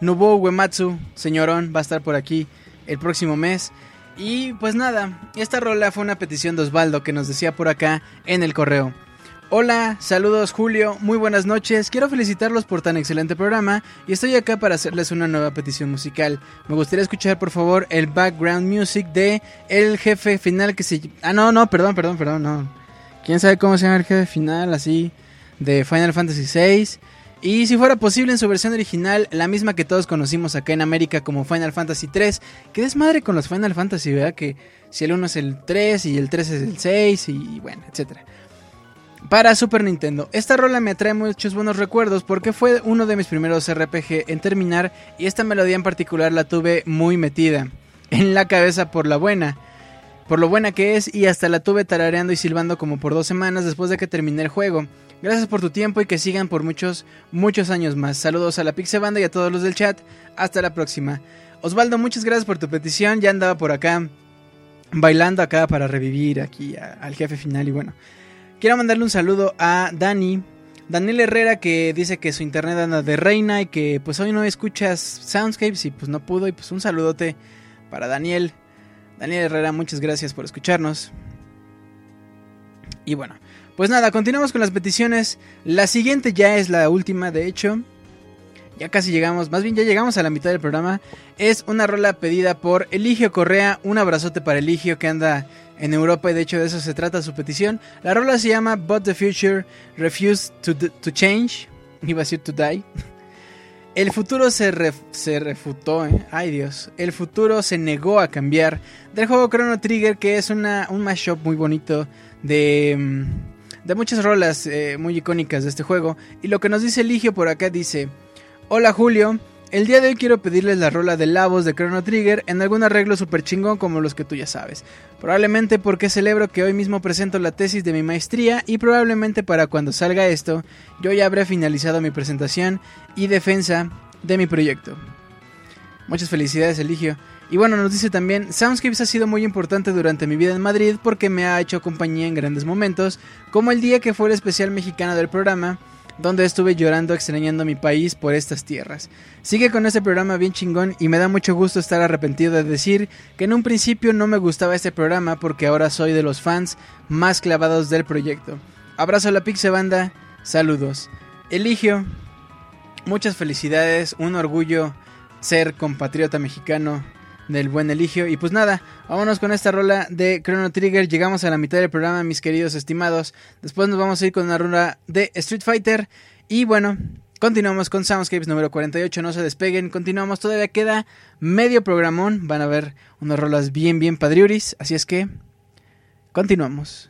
[SPEAKER 1] Nobuo Uematsu, señorón, va a estar por aquí el próximo mes. Y pues nada, esta rola fue una petición de Osvaldo que nos decía por acá en el correo. Hola, saludos Julio, muy buenas noches. Quiero felicitarlos por tan excelente programa y estoy acá para hacerles una nueva petición musical. Me gustaría escuchar por favor el background music de el jefe final que se Ah, no, no, perdón, perdón, perdón, no. ¿Quién sabe cómo se llama el jefe final así de Final Fantasy VI? Y si fuera posible en su versión original, la misma que todos conocimos acá en América como Final Fantasy 3, que desmadre con los Final Fantasy, ¿verdad? Que si el 1 es el 3 y el 3 es el 6 y bueno, etcétera para Super Nintendo. Esta rola me atrae muchos buenos recuerdos porque fue uno de mis primeros RPG en terminar y esta melodía en particular la tuve muy metida en la cabeza por la buena. Por lo buena que es y hasta la tuve tarareando y silbando como por dos semanas después de que terminé el juego. Gracias por tu tiempo y que sigan por muchos, muchos años más. Saludos a la Banda y a todos los del chat. Hasta la próxima. Osvaldo, muchas gracias por tu petición. Ya andaba por acá bailando acá para revivir aquí al jefe final y bueno. Quiero mandarle un saludo a Dani. Daniel Herrera que dice que su internet anda de reina y que pues hoy no escuchas Soundscapes y pues no pudo y pues un saludote para Daniel. Daniel Herrera, muchas gracias por escucharnos. Y bueno, pues nada, continuamos con las peticiones. La siguiente ya es la última, de hecho. Ya casi llegamos, más bien ya llegamos a la mitad del programa. Es una rola pedida por Eligio Correa. Un abrazote para Eligio que anda en Europa y de hecho de eso se trata su petición. La rola se llama But the Future Refused to, to Change. Iba a decir to die. El futuro se, se refutó, ¿eh? Ay Dios. El futuro se negó a cambiar. Del juego Chrono Trigger, que es una, un mashup muy bonito de, mm, de muchas rolas eh, muy icónicas de este juego. Y lo que nos dice Eligio por acá dice: Hola Julio. El día de hoy quiero pedirles la rola de la voz de Chrono Trigger en algún arreglo super chingón como los que tú ya sabes. Probablemente porque celebro que hoy mismo presento la tesis de mi maestría y probablemente para cuando salga esto yo ya habré finalizado mi presentación y defensa de mi proyecto. Muchas felicidades Eligio. Y bueno, nos dice también, Soundscapes ha sido muy importante durante mi vida en Madrid porque me ha hecho compañía en grandes momentos, como el día que fue el especial mexicano del programa, donde estuve llorando extrañando mi país por estas tierras. Sigue con este programa bien chingón y me da mucho gusto estar arrepentido de decir que en un principio no me gustaba este programa porque ahora soy de los fans más clavados del proyecto. Abrazo a la Pixe Banda, saludos. Eligio, muchas felicidades, un orgullo ser compatriota mexicano del buen Eligio. Y pues nada, vámonos con esta rola de Chrono Trigger. Llegamos a la mitad del programa, mis queridos estimados. Después nos vamos a ir con una rola de Street Fighter. Y bueno, continuamos con Soundscapes número 48. No se despeguen, continuamos. Todavía queda medio programón. Van a ver unas rolas bien, bien padriuris. Así es que, continuamos.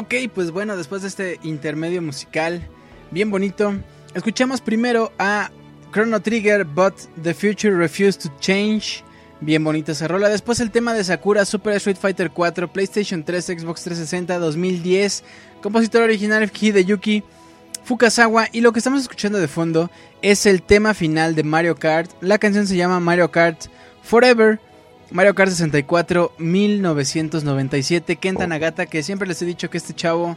[SPEAKER 1] Ok, pues bueno, después de este intermedio musical bien bonito, escuchamos primero a Chrono Trigger, But the Future Refused to Change. Bien bonita esa rola. Después el tema de Sakura, Super Street Fighter 4, PlayStation 3, Xbox 360, 2010. Compositor original Hideyuki Fukasawa. Y lo que estamos escuchando de fondo es el tema final de Mario Kart. La canción se llama Mario Kart Forever. Mario Kart 64 1997. Kenta Nagata, que siempre les he dicho que este chavo.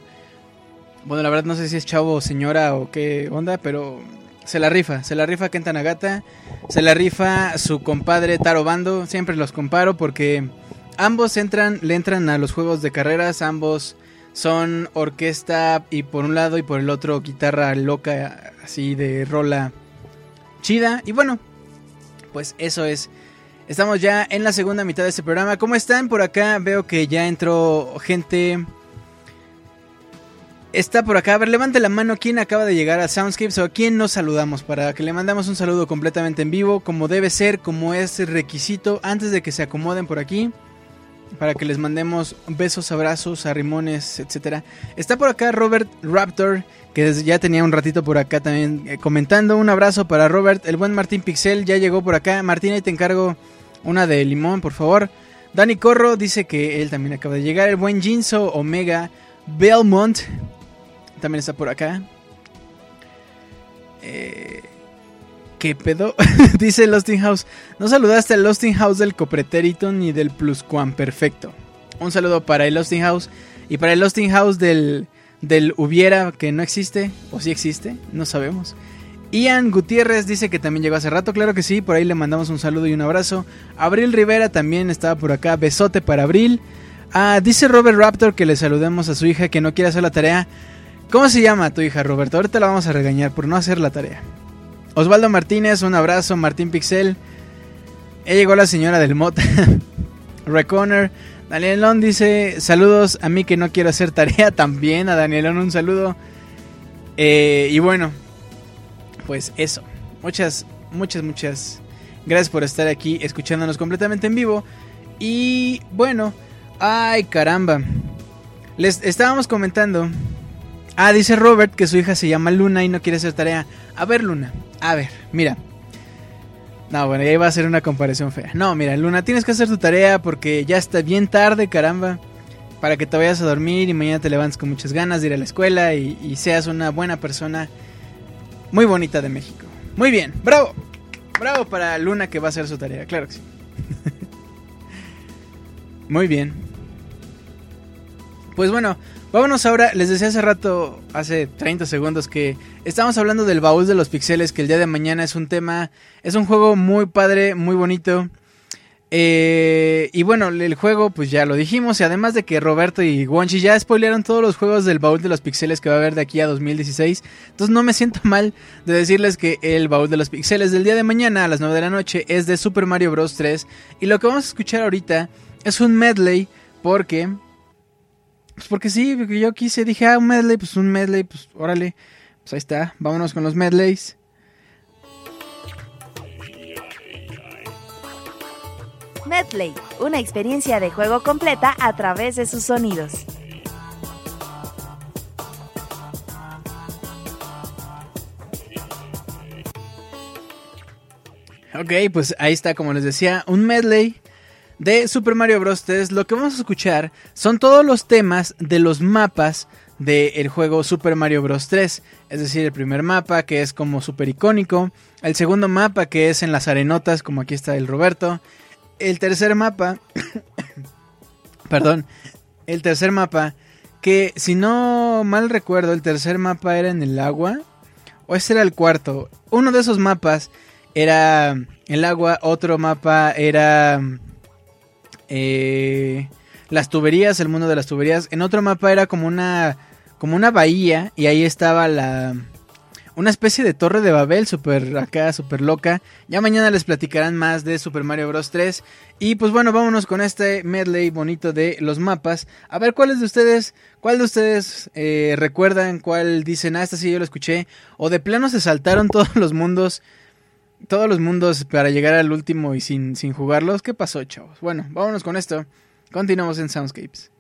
[SPEAKER 1] Bueno, la verdad no sé si es chavo o señora o qué onda, pero se la rifa. Se la rifa Kenta Nagata. Se la rifa su compadre Taro Bando. Siempre los comparo porque ambos entran, le entran a los juegos de carreras. Ambos son orquesta y por un lado y por el otro guitarra loca, así de rola chida. Y bueno, pues eso es Estamos ya en la segunda mitad de este programa. ¿Cómo están? Por acá veo que ya entró gente. Está por acá. A ver, levante la mano. ¿Quién acaba de llegar a Soundscapes o a quién nos saludamos? Para que le mandamos un saludo completamente en vivo, como debe ser, como es requisito, antes de que se acomoden por aquí. Para que les mandemos besos, abrazos, arrimones, etc. Está por acá Robert Raptor, que ya tenía un ratito por acá también eh, comentando. Un abrazo para Robert. El buen Martín Pixel ya llegó por acá. Martín, ahí te encargo una de limón, por favor. Dani Corro dice que él también acaba de llegar. El buen Jinso Omega Belmont también está por acá. Eh, ¿Qué pedo? dice Losting House. No saludaste al Losting House del Copretérito ni del Pluscuan. Perfecto. Un saludo para el Losting House y para el Losting House del, del Hubiera que no existe. O si existe, no sabemos. Ian Gutiérrez dice que también llegó hace rato, claro que sí, por ahí le mandamos un saludo y un abrazo. Abril Rivera también estaba por acá, besote para Abril. Ah, dice Robert Raptor que le saludemos a su hija que no quiere hacer la tarea. ¿Cómo se llama tu hija, Roberto? Ahorita la vamos a regañar por no hacer la tarea. Osvaldo Martínez, un abrazo. Martín Pixel. Ya llegó la señora del Mota. Reconner. Danielón dice: Saludos a mí que no quiero hacer tarea. También a Danielón un saludo. Eh, y bueno, pues eso. Muchas, muchas, muchas gracias por estar aquí escuchándonos completamente en vivo. Y bueno, ay caramba. Les estábamos comentando. Ah, dice Robert que su hija se llama Luna y no quiere hacer tarea. A ver, Luna. A ver, mira. No, bueno, ya iba a ser una comparación fea. No, mira, Luna, tienes que hacer tu tarea porque ya está bien tarde, caramba. Para que te vayas a dormir y mañana te levantes con muchas ganas de ir a la escuela y seas una buena persona muy bonita de México. Muy bien, bravo. Bravo para Luna que va a hacer su tarea, claro que sí. muy bien. Pues bueno, vámonos ahora. Les decía hace rato, hace 30 segundos, que estamos hablando del baúl de los pixeles, que el día de mañana es un tema, es un juego muy padre, muy bonito. Eh, y bueno, el juego, pues ya lo dijimos. Y además de que Roberto y Wonchi ya spoilearon todos los juegos del baúl de los pixeles que va a haber de aquí a 2016. Entonces no me siento mal de decirles que el baúl de los pixeles del día de mañana a las 9 de la noche es de Super Mario Bros. 3. Y lo que vamos a escuchar ahorita es un medley. Porque. Pues porque sí, yo quise, dije, ah, un medley, pues un medley, pues órale. Pues ahí está, vámonos con los medleys.
[SPEAKER 2] Medley, una experiencia de juego completa a través de sus sonidos.
[SPEAKER 1] Ok, pues ahí está, como les decía, un medley de Super Mario Bros. 3. Lo que vamos a escuchar son todos los temas de los mapas del juego Super Mario Bros. 3. Es decir, el primer mapa que es como super icónico. El segundo mapa que es en las arenotas, como aquí está el Roberto el tercer mapa, perdón, el tercer mapa, que si no mal recuerdo, el tercer mapa era en el agua, o ese era el cuarto. Uno de esos mapas era el agua, otro mapa era eh, las tuberías, el mundo de las tuberías. En otro mapa era como una, como una bahía y ahí estaba la una especie de torre de Babel super acá, super loca. Ya mañana les platicarán más de Super Mario Bros. 3. Y pues bueno, vámonos con este medley bonito de los mapas. A ver, ¿cuáles de ustedes, cuál de ustedes eh, recuerdan, cuál dicen, ah, esta sí yo lo escuché? O de plano se saltaron todos los mundos, todos los mundos para llegar al último y sin, sin jugarlos. ¿Qué pasó, chavos? Bueno, vámonos con esto. Continuamos en Soundscapes.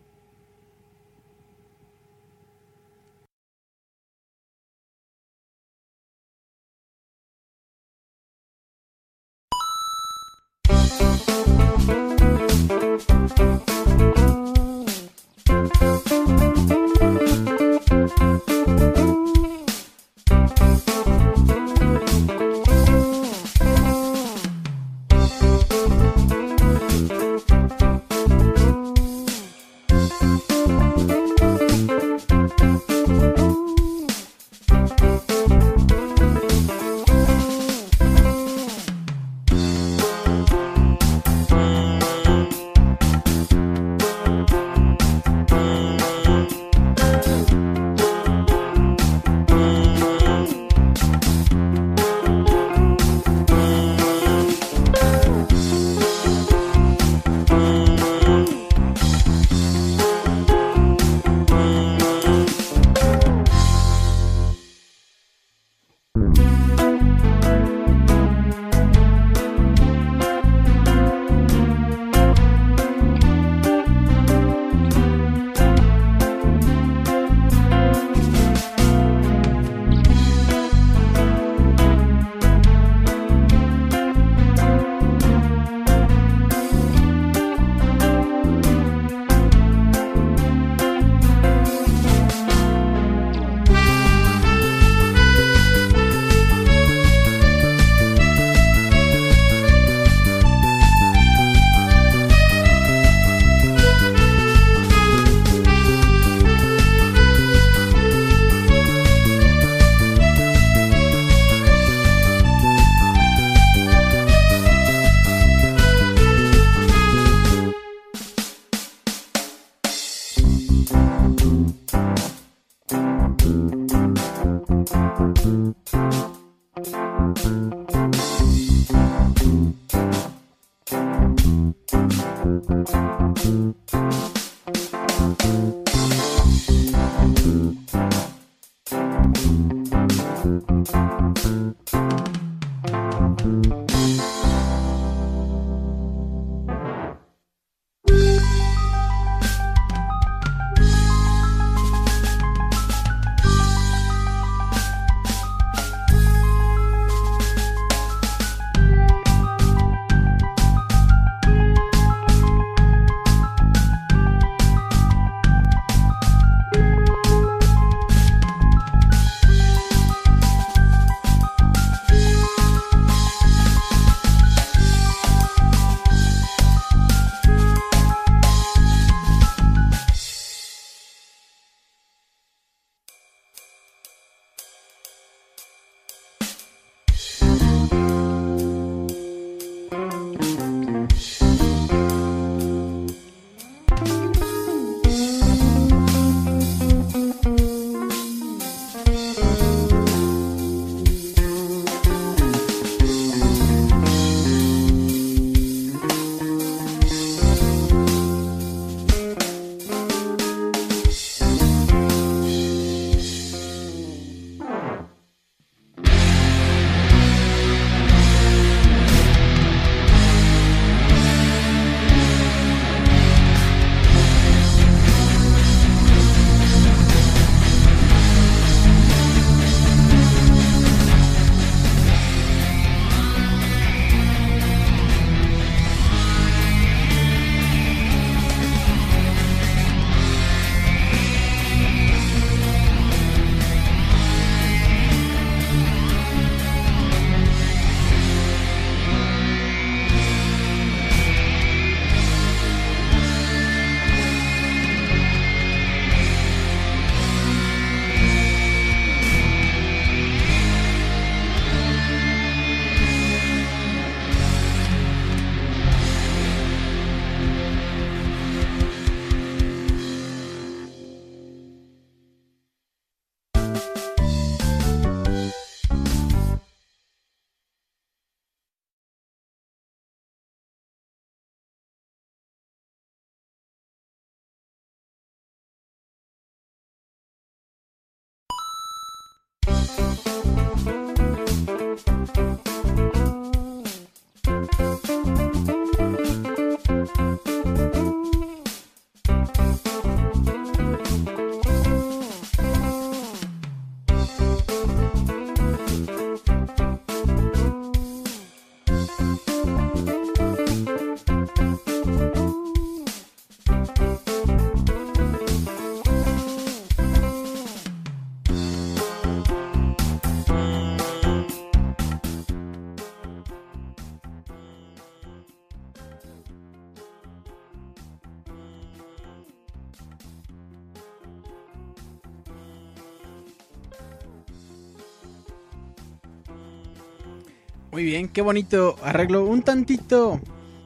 [SPEAKER 1] Muy bien, qué bonito arreglo. Un tantito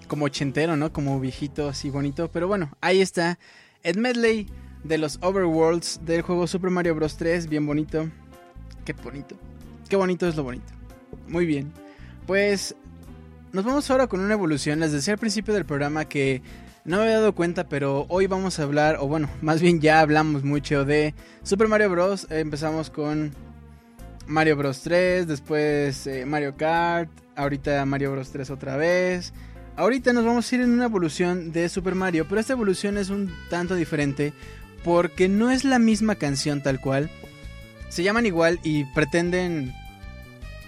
[SPEAKER 1] como ochentero, ¿no? Como viejito, así bonito. Pero bueno, ahí está. El medley de los Overworlds del juego Super Mario Bros. 3. Bien bonito. Qué bonito. Qué bonito es lo bonito. Muy bien. Pues nos vamos ahora con una evolución. Les decía al principio del programa que no me había dado cuenta, pero hoy vamos a hablar, o bueno, más bien ya hablamos mucho de Super Mario Bros. Empezamos con Mario Bros 3, después eh, Mario Kart, ahorita Mario Bros 3 otra vez. Ahorita nos vamos a ir en una evolución de Super Mario, pero esta evolución es un tanto diferente porque no es la misma canción tal cual. Se llaman igual y pretenden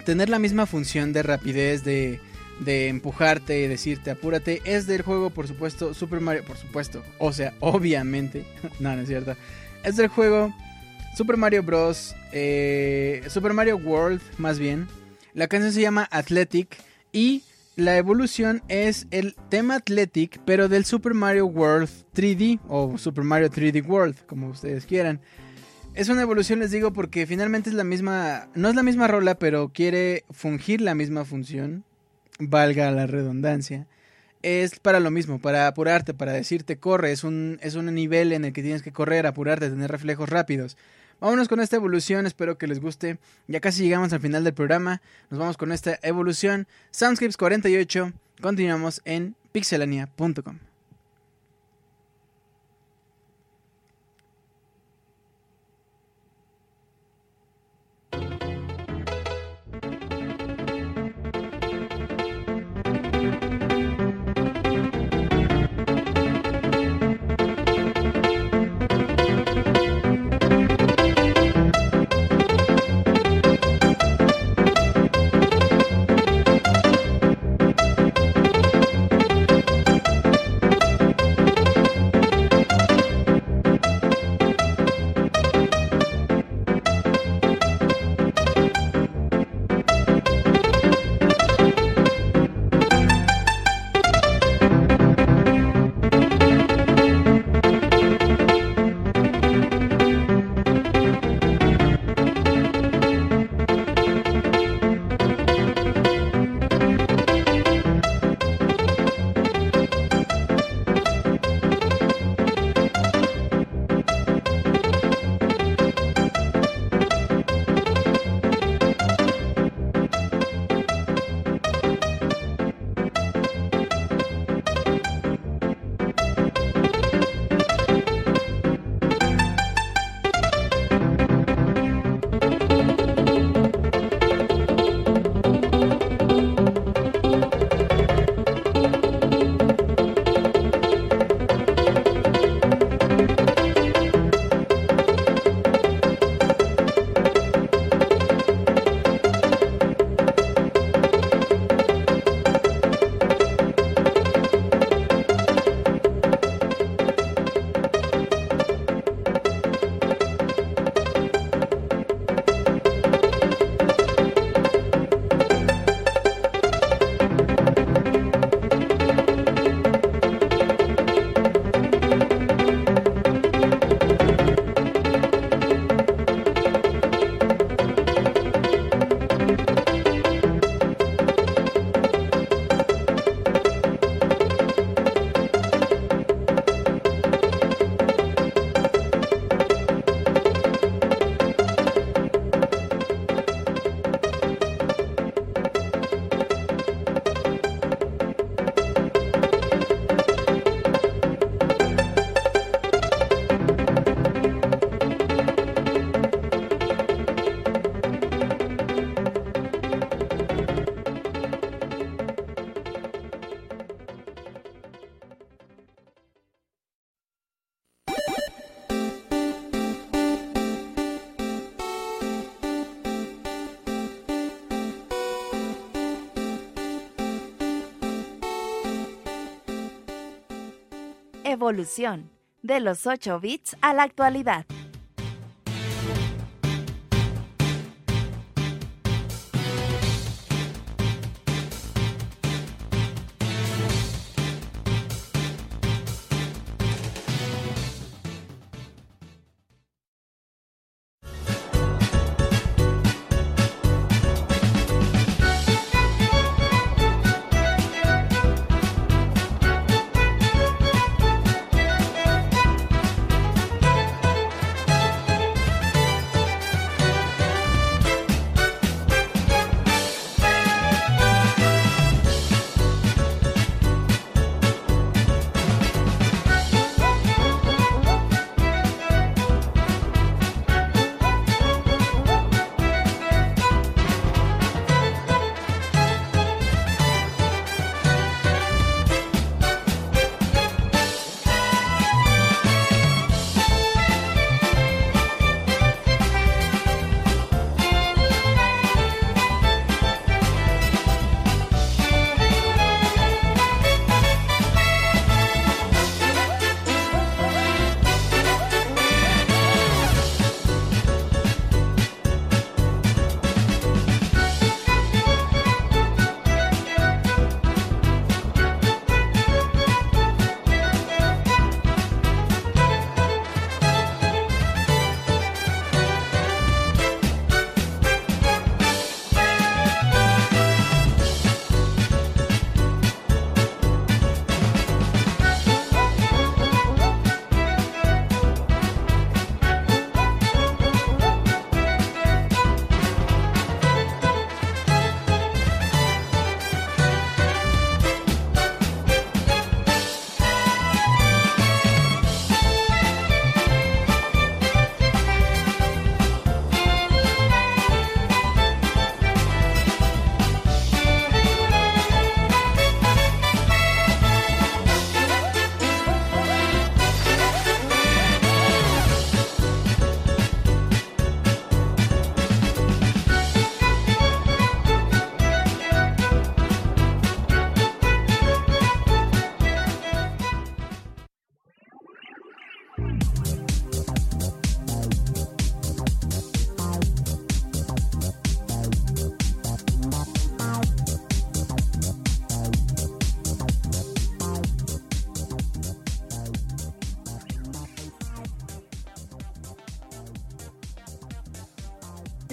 [SPEAKER 1] tener la misma función de rapidez, de, de empujarte y decirte apúrate. Es del juego, por supuesto, Super Mario, por supuesto, o sea, obviamente, no, no es cierto. Es del juego Super Mario Bros. Eh, Super Mario World, más bien. La canción se llama Athletic y la evolución es el tema Athletic, pero del Super Mario World 3D o Super Mario 3D World, como ustedes quieran. Es una evolución, les digo, porque finalmente es la misma, no es la misma rola, pero quiere fungir la misma función, valga la redundancia. es para lo mismo, para apurarte, para decirte corre, es un, es un nivel en el que tienes que correr, apurarte, tener reflejos rápidos. Vámonos con esta evolución, espero que les guste. Ya casi llegamos al final del programa. Nos vamos con esta evolución. Soundscapes 48. Continuamos en pixelania.com.
[SPEAKER 2] Evolución, de los 8 bits a la actualidad.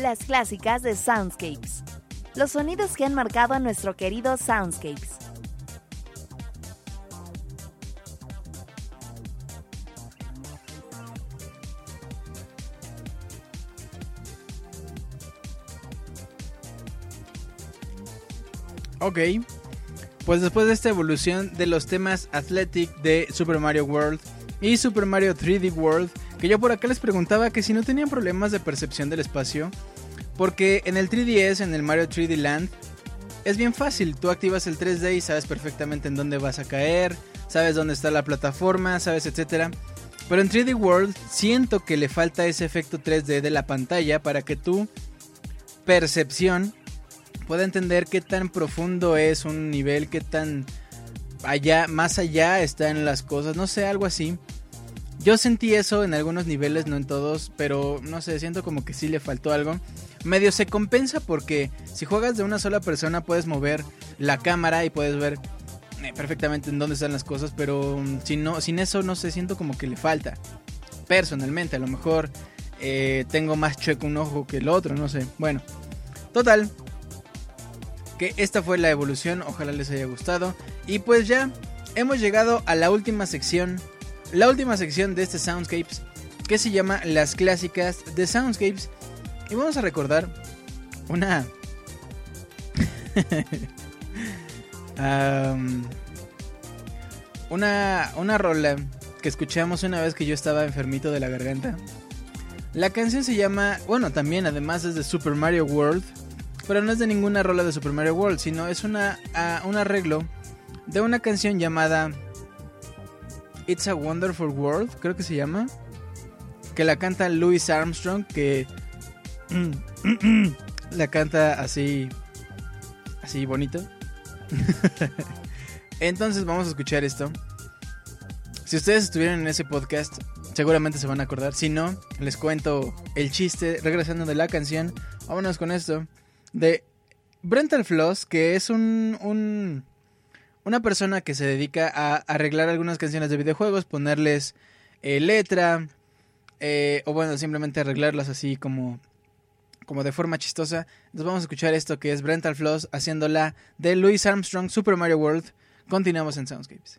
[SPEAKER 2] Las clásicas de Soundscapes. Los sonidos que han marcado a nuestro querido Soundscapes.
[SPEAKER 1] Ok. Pues después de esta evolución de los temas Athletic de Super Mario World y Super Mario 3D World, que yo por acá les preguntaba que si no tenían problemas de percepción del espacio, porque en el 3DS, en el Mario 3D Land, es bien fácil, tú activas el 3D y sabes perfectamente en dónde vas a caer, sabes dónde está la plataforma, sabes etcétera. Pero en 3D World siento que le falta ese efecto 3D de la pantalla para que tu percepción pueda entender qué tan profundo es un nivel, qué tan allá, más allá están las cosas, no sé, algo así. Yo sentí eso en algunos niveles, no en todos, pero no sé, siento como que sí le faltó algo. Medio se compensa porque si juegas de una sola persona puedes mover la cámara y puedes ver eh, perfectamente en dónde están las cosas, pero mm, si no, sin eso no sé, siento como que le falta. Personalmente, a lo mejor eh, tengo más chueco un ojo que el otro, no sé. Bueno, total, que esta fue la evolución, ojalá les haya gustado. Y pues ya hemos llegado a la última sección, la última sección de este Soundscapes, que se llama Las clásicas de Soundscapes. Y vamos a recordar una... una, una rola que escuchamos una vez que yo estaba enfermito de la garganta. La canción se llama, bueno, también además es de Super Mario World pero no es de ninguna rola de Super Mario World, sino es una, un arreglo de una canción llamada It's a Wonderful World, creo que se llama, que la canta Louis Armstrong, que la canta así, así bonito. Entonces vamos a escuchar esto. Si ustedes estuvieran en ese podcast, seguramente se van a acordar. Si no, les cuento el chiste regresando de la canción. Vámonos con esto de Brental Floss, que es un, una persona que se dedica a arreglar algunas canciones de videojuegos, ponerles eh, letra, eh, o bueno, simplemente arreglarlas así como, como de forma chistosa. Entonces vamos a escuchar esto que es Brental Floss haciéndola de Louis Armstrong Super Mario World. Continuamos en Soundscapes.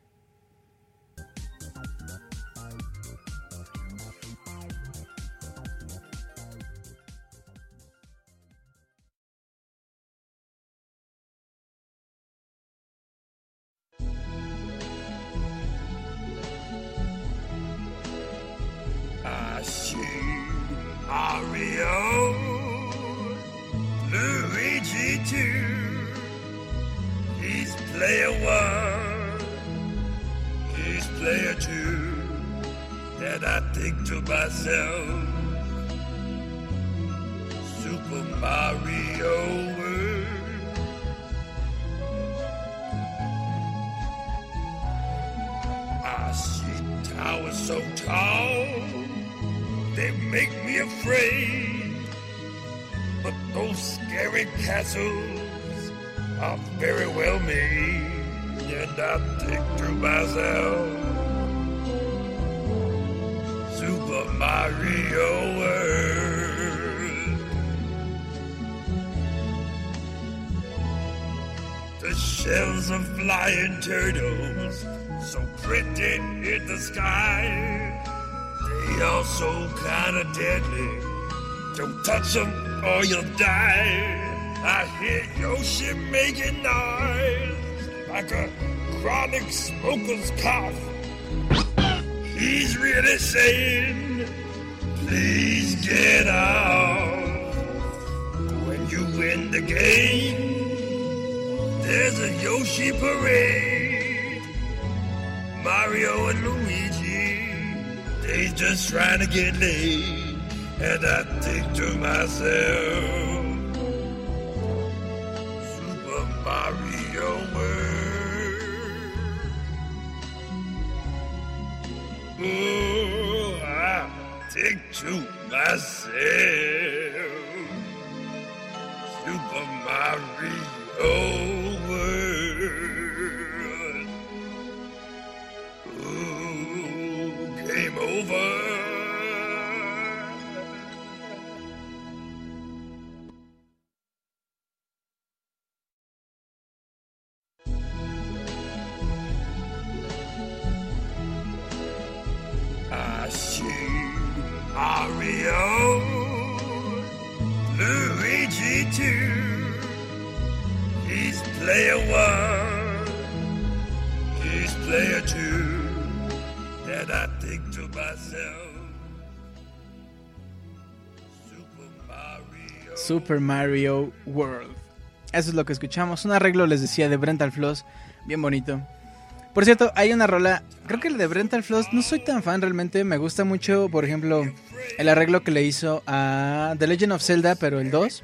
[SPEAKER 5] they make me afraid. But those scary castles are very well made. And I think to myself, Super Mario World. The shells of flying turtles, so pretty in the sky. They are so kind of deadly. Don't touch them or you'll die. I hear Yoshi making noise like a chronic smoker's cough. He's really saying, please get out. When you win the game, there's a Yoshi parade. Mario and Luigi, they just trying to get laid. And I think to myself, Super Mario World. Oh, I think to myself, Super Mario. Mario, Super Mario
[SPEAKER 1] World. Eso es lo que escuchamos. Un arreglo, les decía, de Brental Floss. Bien bonito. Por cierto, hay una rola. Creo que el de Brental Floss no soy tan fan realmente. Me gusta mucho, por ejemplo, el arreglo que le hizo a The Legend of Zelda, pero el 2.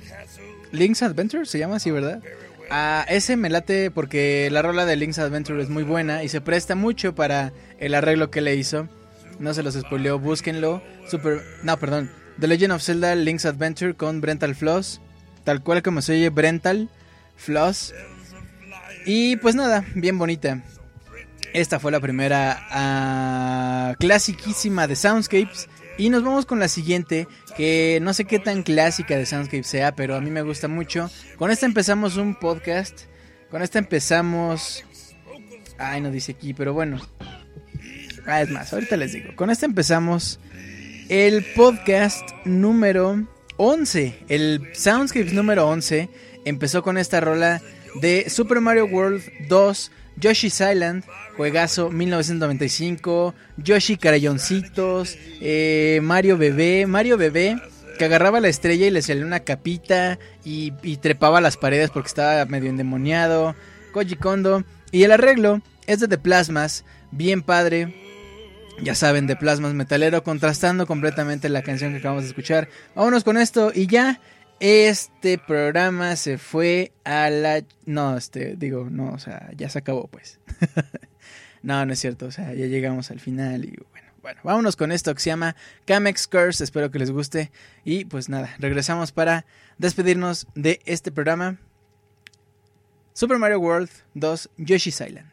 [SPEAKER 1] Link's Adventure se llama así, ¿verdad? A ese me late porque la rola de Link's Adventure es muy buena y se presta mucho para el arreglo que le hizo. No se los spoileó, búsquenlo. Super. No, perdón. The Legend of Zelda Link's Adventure con Brental Floss. Tal cual como se oye Brental Floss. Y pues nada, bien bonita. Esta fue la primera clasiquísima de Soundscapes. Y nos vamos con la siguiente, que no sé qué tan clásica de Soundscapes sea, pero a mí me gusta mucho. Con esta empezamos un podcast. Con esta empezamos... Ay, no dice aquí, pero bueno. Ah, es más, ahorita les digo. Con esta empezamos el podcast número 11. El Soundscapes número 11 empezó con esta rola de Super Mario World 2, Yoshi's Island, juegazo 1995, Yoshi Carayoncitos, eh, Mario Bebé, Mario Bebé que agarraba la estrella y le salía una capita y, y trepaba las paredes porque estaba medio endemoniado, Koji Kondo y el arreglo es de The Plasmas, bien padre, ya saben, de Plasmas Metalero, contrastando completamente la canción que acabamos de escuchar. Vámonos con esto y ya. Este programa se fue a la... No, este, digo, no, o sea, ya se acabó pues. no, no es cierto, o sea, ya llegamos al final y bueno, bueno, vámonos con esto que se llama Camex Curse, espero que les guste y pues nada, regresamos para despedirnos de este programa. Super Mario World 2 Yoshi's Island.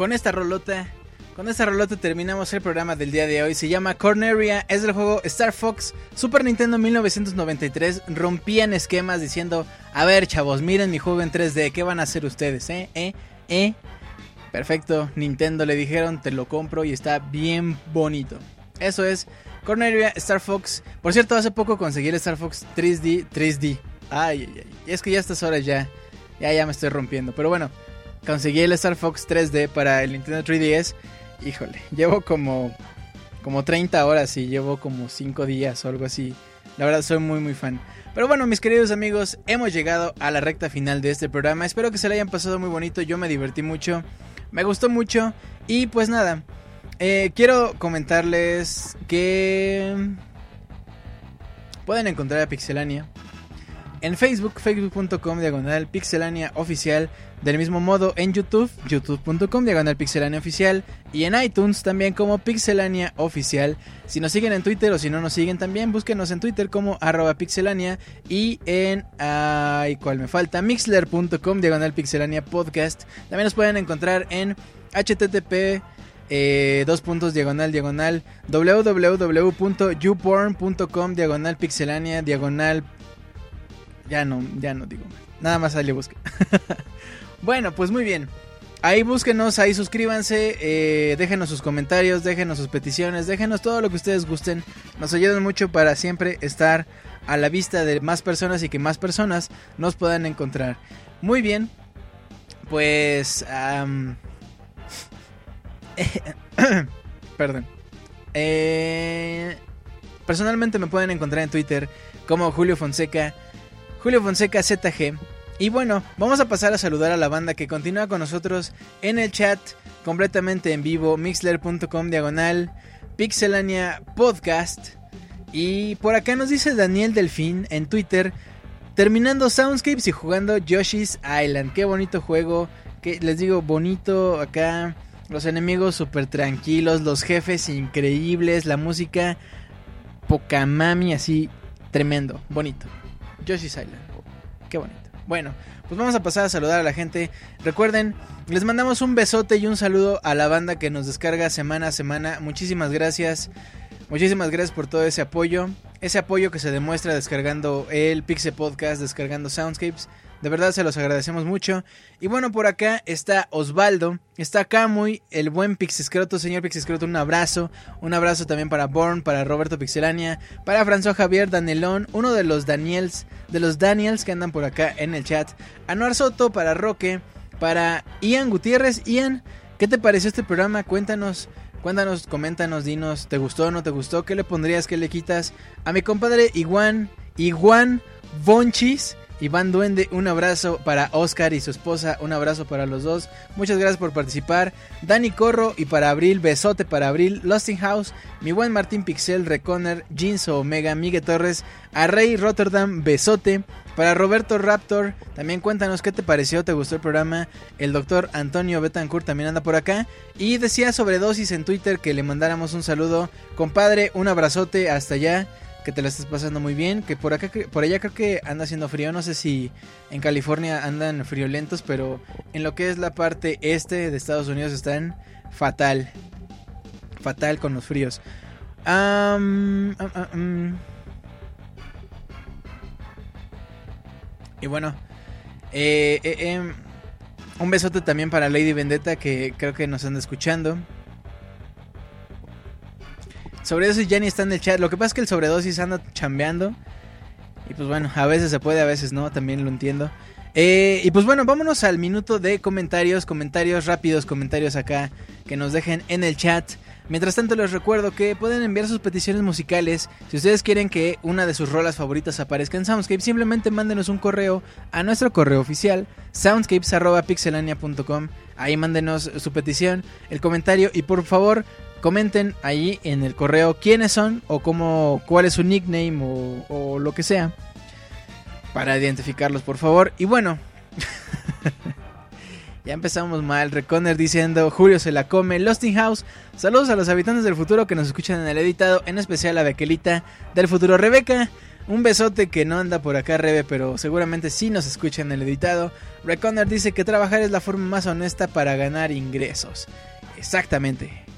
[SPEAKER 1] con esta rolota, con esta rolota terminamos el programa del día de hoy. Se llama Corneria, es del juego Star Fox Super Nintendo 1993. Rompían esquemas diciendo, a ver chavos, miren mi juego en 3D, ¿qué van a hacer ustedes? ¿Eh? ¿Eh? ¿Eh? Perfecto, Nintendo le dijeron, te lo compro y está bien bonito. Eso es Corneria Star Fox. Por cierto, hace poco conseguí el Star Fox 3D. 3D. Ay, ay, ay. Es que ya a estas horas ya, ya, ya me estoy rompiendo. Pero bueno, conseguí el Star Fox 3D para el Nintendo 3DS. Híjole, llevo como, como 30 horas y llevo como 5 días o algo así. La verdad soy muy muy fan. Pero bueno, mis queridos amigos, hemos llegado a la recta final de este programa. Espero que se le hayan pasado muy bonito. Yo me divertí mucho. Me gustó mucho. Y pues nada. Eh, quiero comentarles que pueden encontrar a Pixelania en Facebook, facebook.com diagonal pixelania oficial. Del mismo modo en YouTube, youtube.com diagonal pixelania oficial. Y en iTunes también como pixelania oficial. Si nos siguen en Twitter o si no nos siguen también, búsquenos en Twitter como arroba pixelania. Y en, ay, ¿cuál me falta? Mixler.com diagonal pixelania podcast. También nos pueden encontrar en http eh, dos puntos diagonal diagonal www.youporn.com diagonal pixelania diagonal ya no ya no digo nada más ahí le busque bueno pues muy bien ahí búsquenos ahí suscríbanse eh, déjenos sus comentarios déjenos sus peticiones déjenos todo lo que ustedes gusten nos ayudan mucho para siempre estar a la vista de más personas y que más personas nos puedan encontrar muy bien pues Perdón. Eh, personalmente me pueden encontrar en Twitter como Julio Fonseca. Julio Fonseca ZG. Y bueno, vamos a pasar a saludar a la banda que continúa con nosotros en el chat completamente en vivo. Mixler.com diagonal. Pixelania Podcast. Y por acá nos dice Daniel Delfín en Twitter. Terminando Soundscapes y jugando Yoshi's Island. Qué bonito juego. Que les digo, bonito acá. Los enemigos súper tranquilos, los jefes increíbles, la música poca mami así tremendo, bonito. Yoshi's Island, qué bonito. Bueno, pues vamos a pasar a saludar a la gente. Recuerden, les mandamos un besote y un saludo a la banda que nos descarga semana a semana. Muchísimas gracias. Muchísimas gracias por todo ese apoyo. Ese apoyo que se demuestra descargando el Pixel Podcast, descargando Soundscapes. De verdad se los agradecemos mucho. Y bueno, por acá está Osvaldo, está Camuy, el buen Pixescroto, señor Pixescroto, un abrazo. Un abrazo también para Born, para Roberto Pixelania, para François Javier Danelón, uno de los Daniels, de los Daniels que andan por acá en el chat. Anuar Soto, para Roque, para Ian Gutiérrez. Ian, ¿qué te pareció este programa? Cuéntanos. Cuéntanos, coméntanos, dinos, ¿te gustó o no te gustó? ¿Qué le pondrías? ¿Qué le quitas? A mi compadre Iguan, Iguan Bonchis, Iván Duende, un abrazo para Oscar y su esposa, un abrazo para los dos. Muchas gracias por participar. Dani Corro y para Abril, besote para Abril. Losting House, mi buen Martín Pixel, Reconer, Jinso Omega, Miguel Torres, a Rey Rotterdam, besote. Para Roberto Raptor, también cuéntanos qué te pareció, te gustó el programa. El doctor Antonio Betancourt también anda por acá. Y decía sobre dosis en Twitter que le mandáramos un saludo. Compadre, un abrazote hasta allá que te la estés pasando muy bien, que por acá por allá creo que anda haciendo frío, no sé si en California andan friolentos, pero en lo que es la parte este de Estados Unidos están fatal. Fatal con los fríos. Y bueno, eh, eh, em, un besote también para Lady Vendetta que creo que nos anda escuchando. Sobredosis ya ni está en el chat. Lo que pasa es que el sobredosis anda chambeando. Y pues bueno, a veces se puede, a veces no, también lo entiendo. Eh, y pues bueno, vámonos al minuto de comentarios, comentarios rápidos, comentarios acá que nos dejen en el chat. Mientras tanto les recuerdo que pueden enviar sus peticiones musicales. Si ustedes quieren que una de sus rolas favoritas aparezca en Soundscape, simplemente mándenos un correo a nuestro correo oficial, soundscapes.pixelania.com. Ahí mándenos su petición, el comentario y por favor comenten ahí en el correo quiénes son o cómo, cuál es su nickname o, o lo que sea. Para identificarlos, por favor. Y bueno. Ya empezamos mal. Reconer diciendo Julio se la come. Losting House. Saludos a los habitantes del futuro que nos escuchan en el editado. En especial a Bequelita del futuro. Rebeca. Un besote que no anda por acá, Rebe, pero seguramente sí nos escucha en el editado. Reconer dice que trabajar es la forma más honesta para ganar ingresos. Exactamente.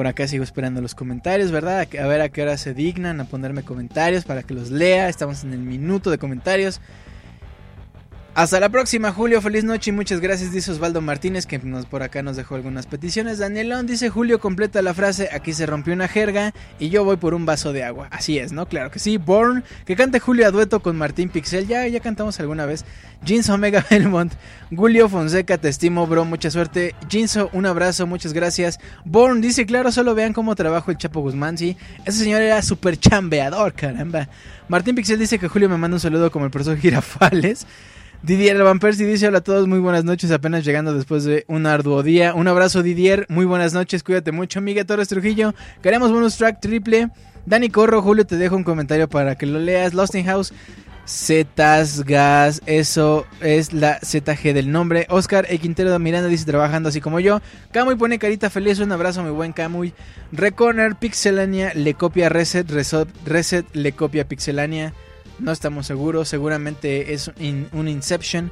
[SPEAKER 1] Por acá sigo esperando los comentarios, ¿verdad? A ver a qué hora se dignan a ponerme comentarios para que los lea. Estamos en el minuto de comentarios. Hasta la próxima, Julio. Feliz noche y muchas gracias, dice Osvaldo Martínez, que nos, por acá nos dejó algunas peticiones. Danielón dice: Julio completa la frase: Aquí se rompió una jerga y yo voy por un vaso de agua. Así es, ¿no? Claro que sí. Born, que cante Julio a dueto con Martín Pixel. Ya, ya cantamos alguna vez. Jeans Omega Belmont, Julio Fonseca, te estimo, bro. Mucha suerte. Jinso, un abrazo, muchas gracias. Born dice: Claro, solo vean cómo trabajo el Chapo Guzmán. Sí, ese señor era súper chambeador, caramba. Martín Pixel dice que Julio me manda un saludo como el profesor Girafales. Didier Van Persie dice hola a todos, muy buenas noches, apenas llegando después de un arduo día. Un abrazo Didier, muy buenas noches, cuídate mucho, Miguel Torres Trujillo. Queremos bonus track triple. Dani Corro, Julio, te dejo un comentario para que lo leas. Lost in House, Zetas, Gas, eso es la ZG del nombre. Oscar E. Quintero de Miranda dice trabajando así como yo. Camuy pone carita feliz, un abrazo mi buen Camuy. Reconer, Pixelania, le copia Reset, Reset, Reset le copia Pixelania. No estamos seguros, seguramente es un Inception.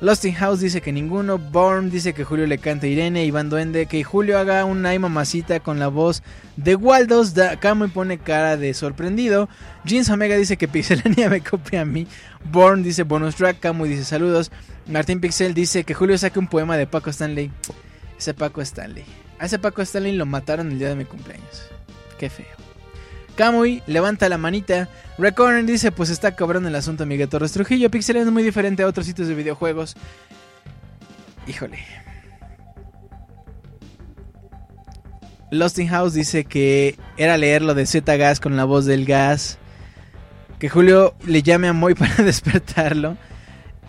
[SPEAKER 1] Lost in House dice que ninguno. Born dice que Julio le canta Irene. Iván Duende que Julio haga una mamacita con la voz de Waldos. Camo y pone cara de sorprendido. Jeans Omega dice que Pixelania me copia a mí. Born dice bonus track. Camo dice saludos. Martín Pixel dice que Julio saque un poema de Paco Stanley. Ese Paco Stanley. A ese Paco Stanley lo mataron el día de mi cumpleaños. Qué feo. Kamui levanta la manita. Recorren dice, pues está cabrón el asunto Miguel Torres Trujillo. Pixel es muy diferente a otros sitios de videojuegos. Híjole. Lost in House dice que era leer lo de Z Gas con la voz del gas. Que Julio le llame a Moy para despertarlo.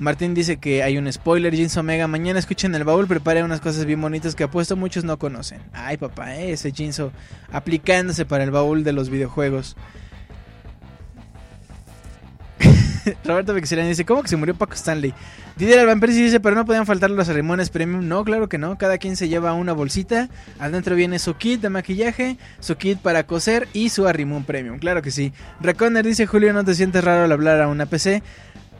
[SPEAKER 1] Martín dice que hay un spoiler, Jeans Omega. Mañana escuchen el baúl, prepare unas cosas bien bonitas que apuesto muchos no conocen. Ay, papá, eh, ese Jinso aplicándose para el baúl de los videojuegos. Roberto Pixelani dice, ¿cómo que se murió Paco Stanley? Didier Alban dice, pero no podían faltar los ceremonias premium. No, claro que no. Cada quien se lleva una bolsita. Adentro viene su kit de maquillaje, su kit para coser y su arrimón premium. Claro que sí. Reconner dice, Julio, ¿no te sientes raro al hablar a una PC?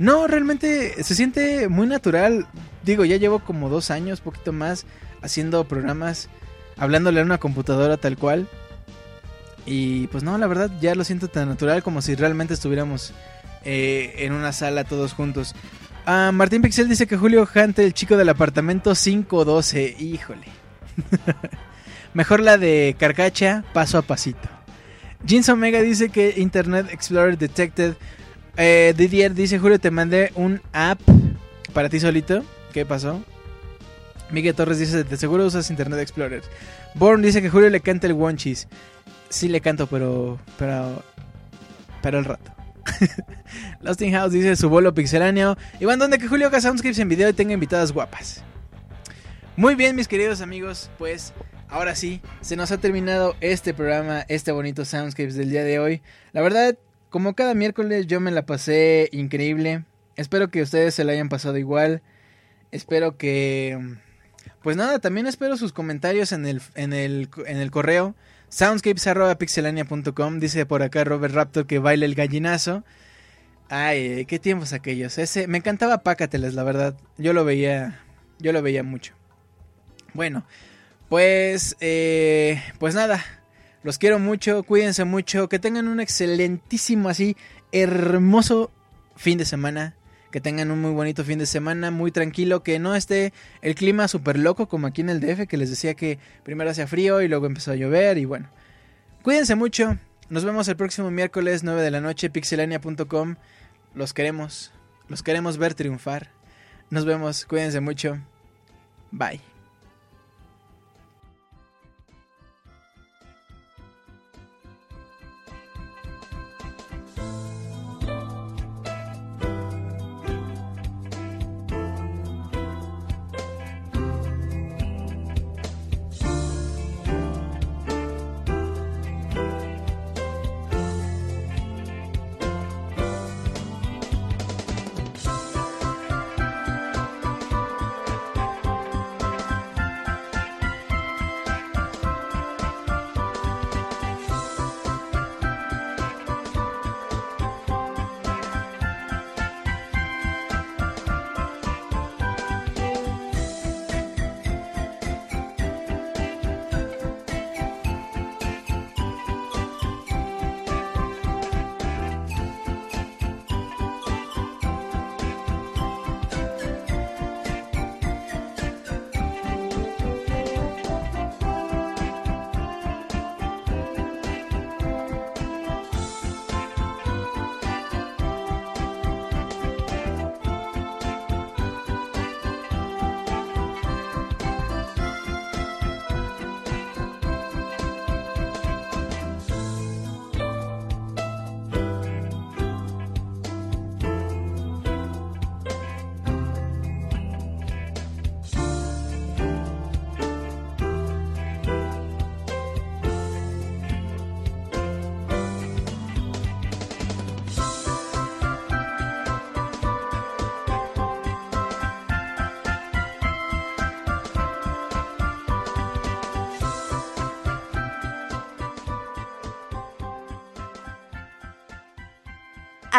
[SPEAKER 1] No, realmente se siente muy natural. Digo, ya llevo como dos años, poquito más, haciendo programas, hablándole a una computadora tal cual. Y pues no, la verdad ya lo siento tan natural como si realmente estuviéramos eh, en una sala todos juntos. Ah, Martín Pixel dice que Julio Jante, el chico del apartamento 512. Híjole. Mejor la de Carcacha, paso a pasito. Jeans Omega dice que Internet Explorer Detected eh, Didier dice, Julio, te mandé un app para ti solito. ¿Qué pasó? Miguel Torres dice, de seguro usas Internet Explorer. Born dice que Julio le canta el Cheese. Sí le canto, pero... Pero... Pero el rato. Lost in House dice su bolo pixeláneo. Iván, ¿dónde que Julio haga soundscapes en video y tenga invitadas guapas? Muy bien, mis queridos amigos, pues ahora sí, se nos ha terminado este programa, este bonito soundscapes del día de hoy. La verdad, como cada miércoles yo me la pasé increíble. Espero que ustedes se la hayan pasado igual. Espero que... Pues nada, también espero sus comentarios en el, en el, en el correo. Soundscapes.pixelania.com Dice por acá Robert Raptor que baila el gallinazo. Ay, qué tiempos aquellos. Ese, me encantaba Pácateles, la verdad. Yo lo veía, yo lo veía mucho. Bueno, pues, eh, pues nada. Los quiero mucho, cuídense mucho, que tengan un excelentísimo, así, hermoso fin de semana. Que tengan un muy bonito fin de semana, muy tranquilo, que no esté el clima súper loco como aquí en el DF, que les decía que primero hacía frío y luego empezó a llover y bueno. Cuídense mucho, nos vemos el próximo miércoles 9 de la noche, pixelania.com. Los queremos, los queremos ver triunfar. Nos vemos, cuídense mucho. Bye.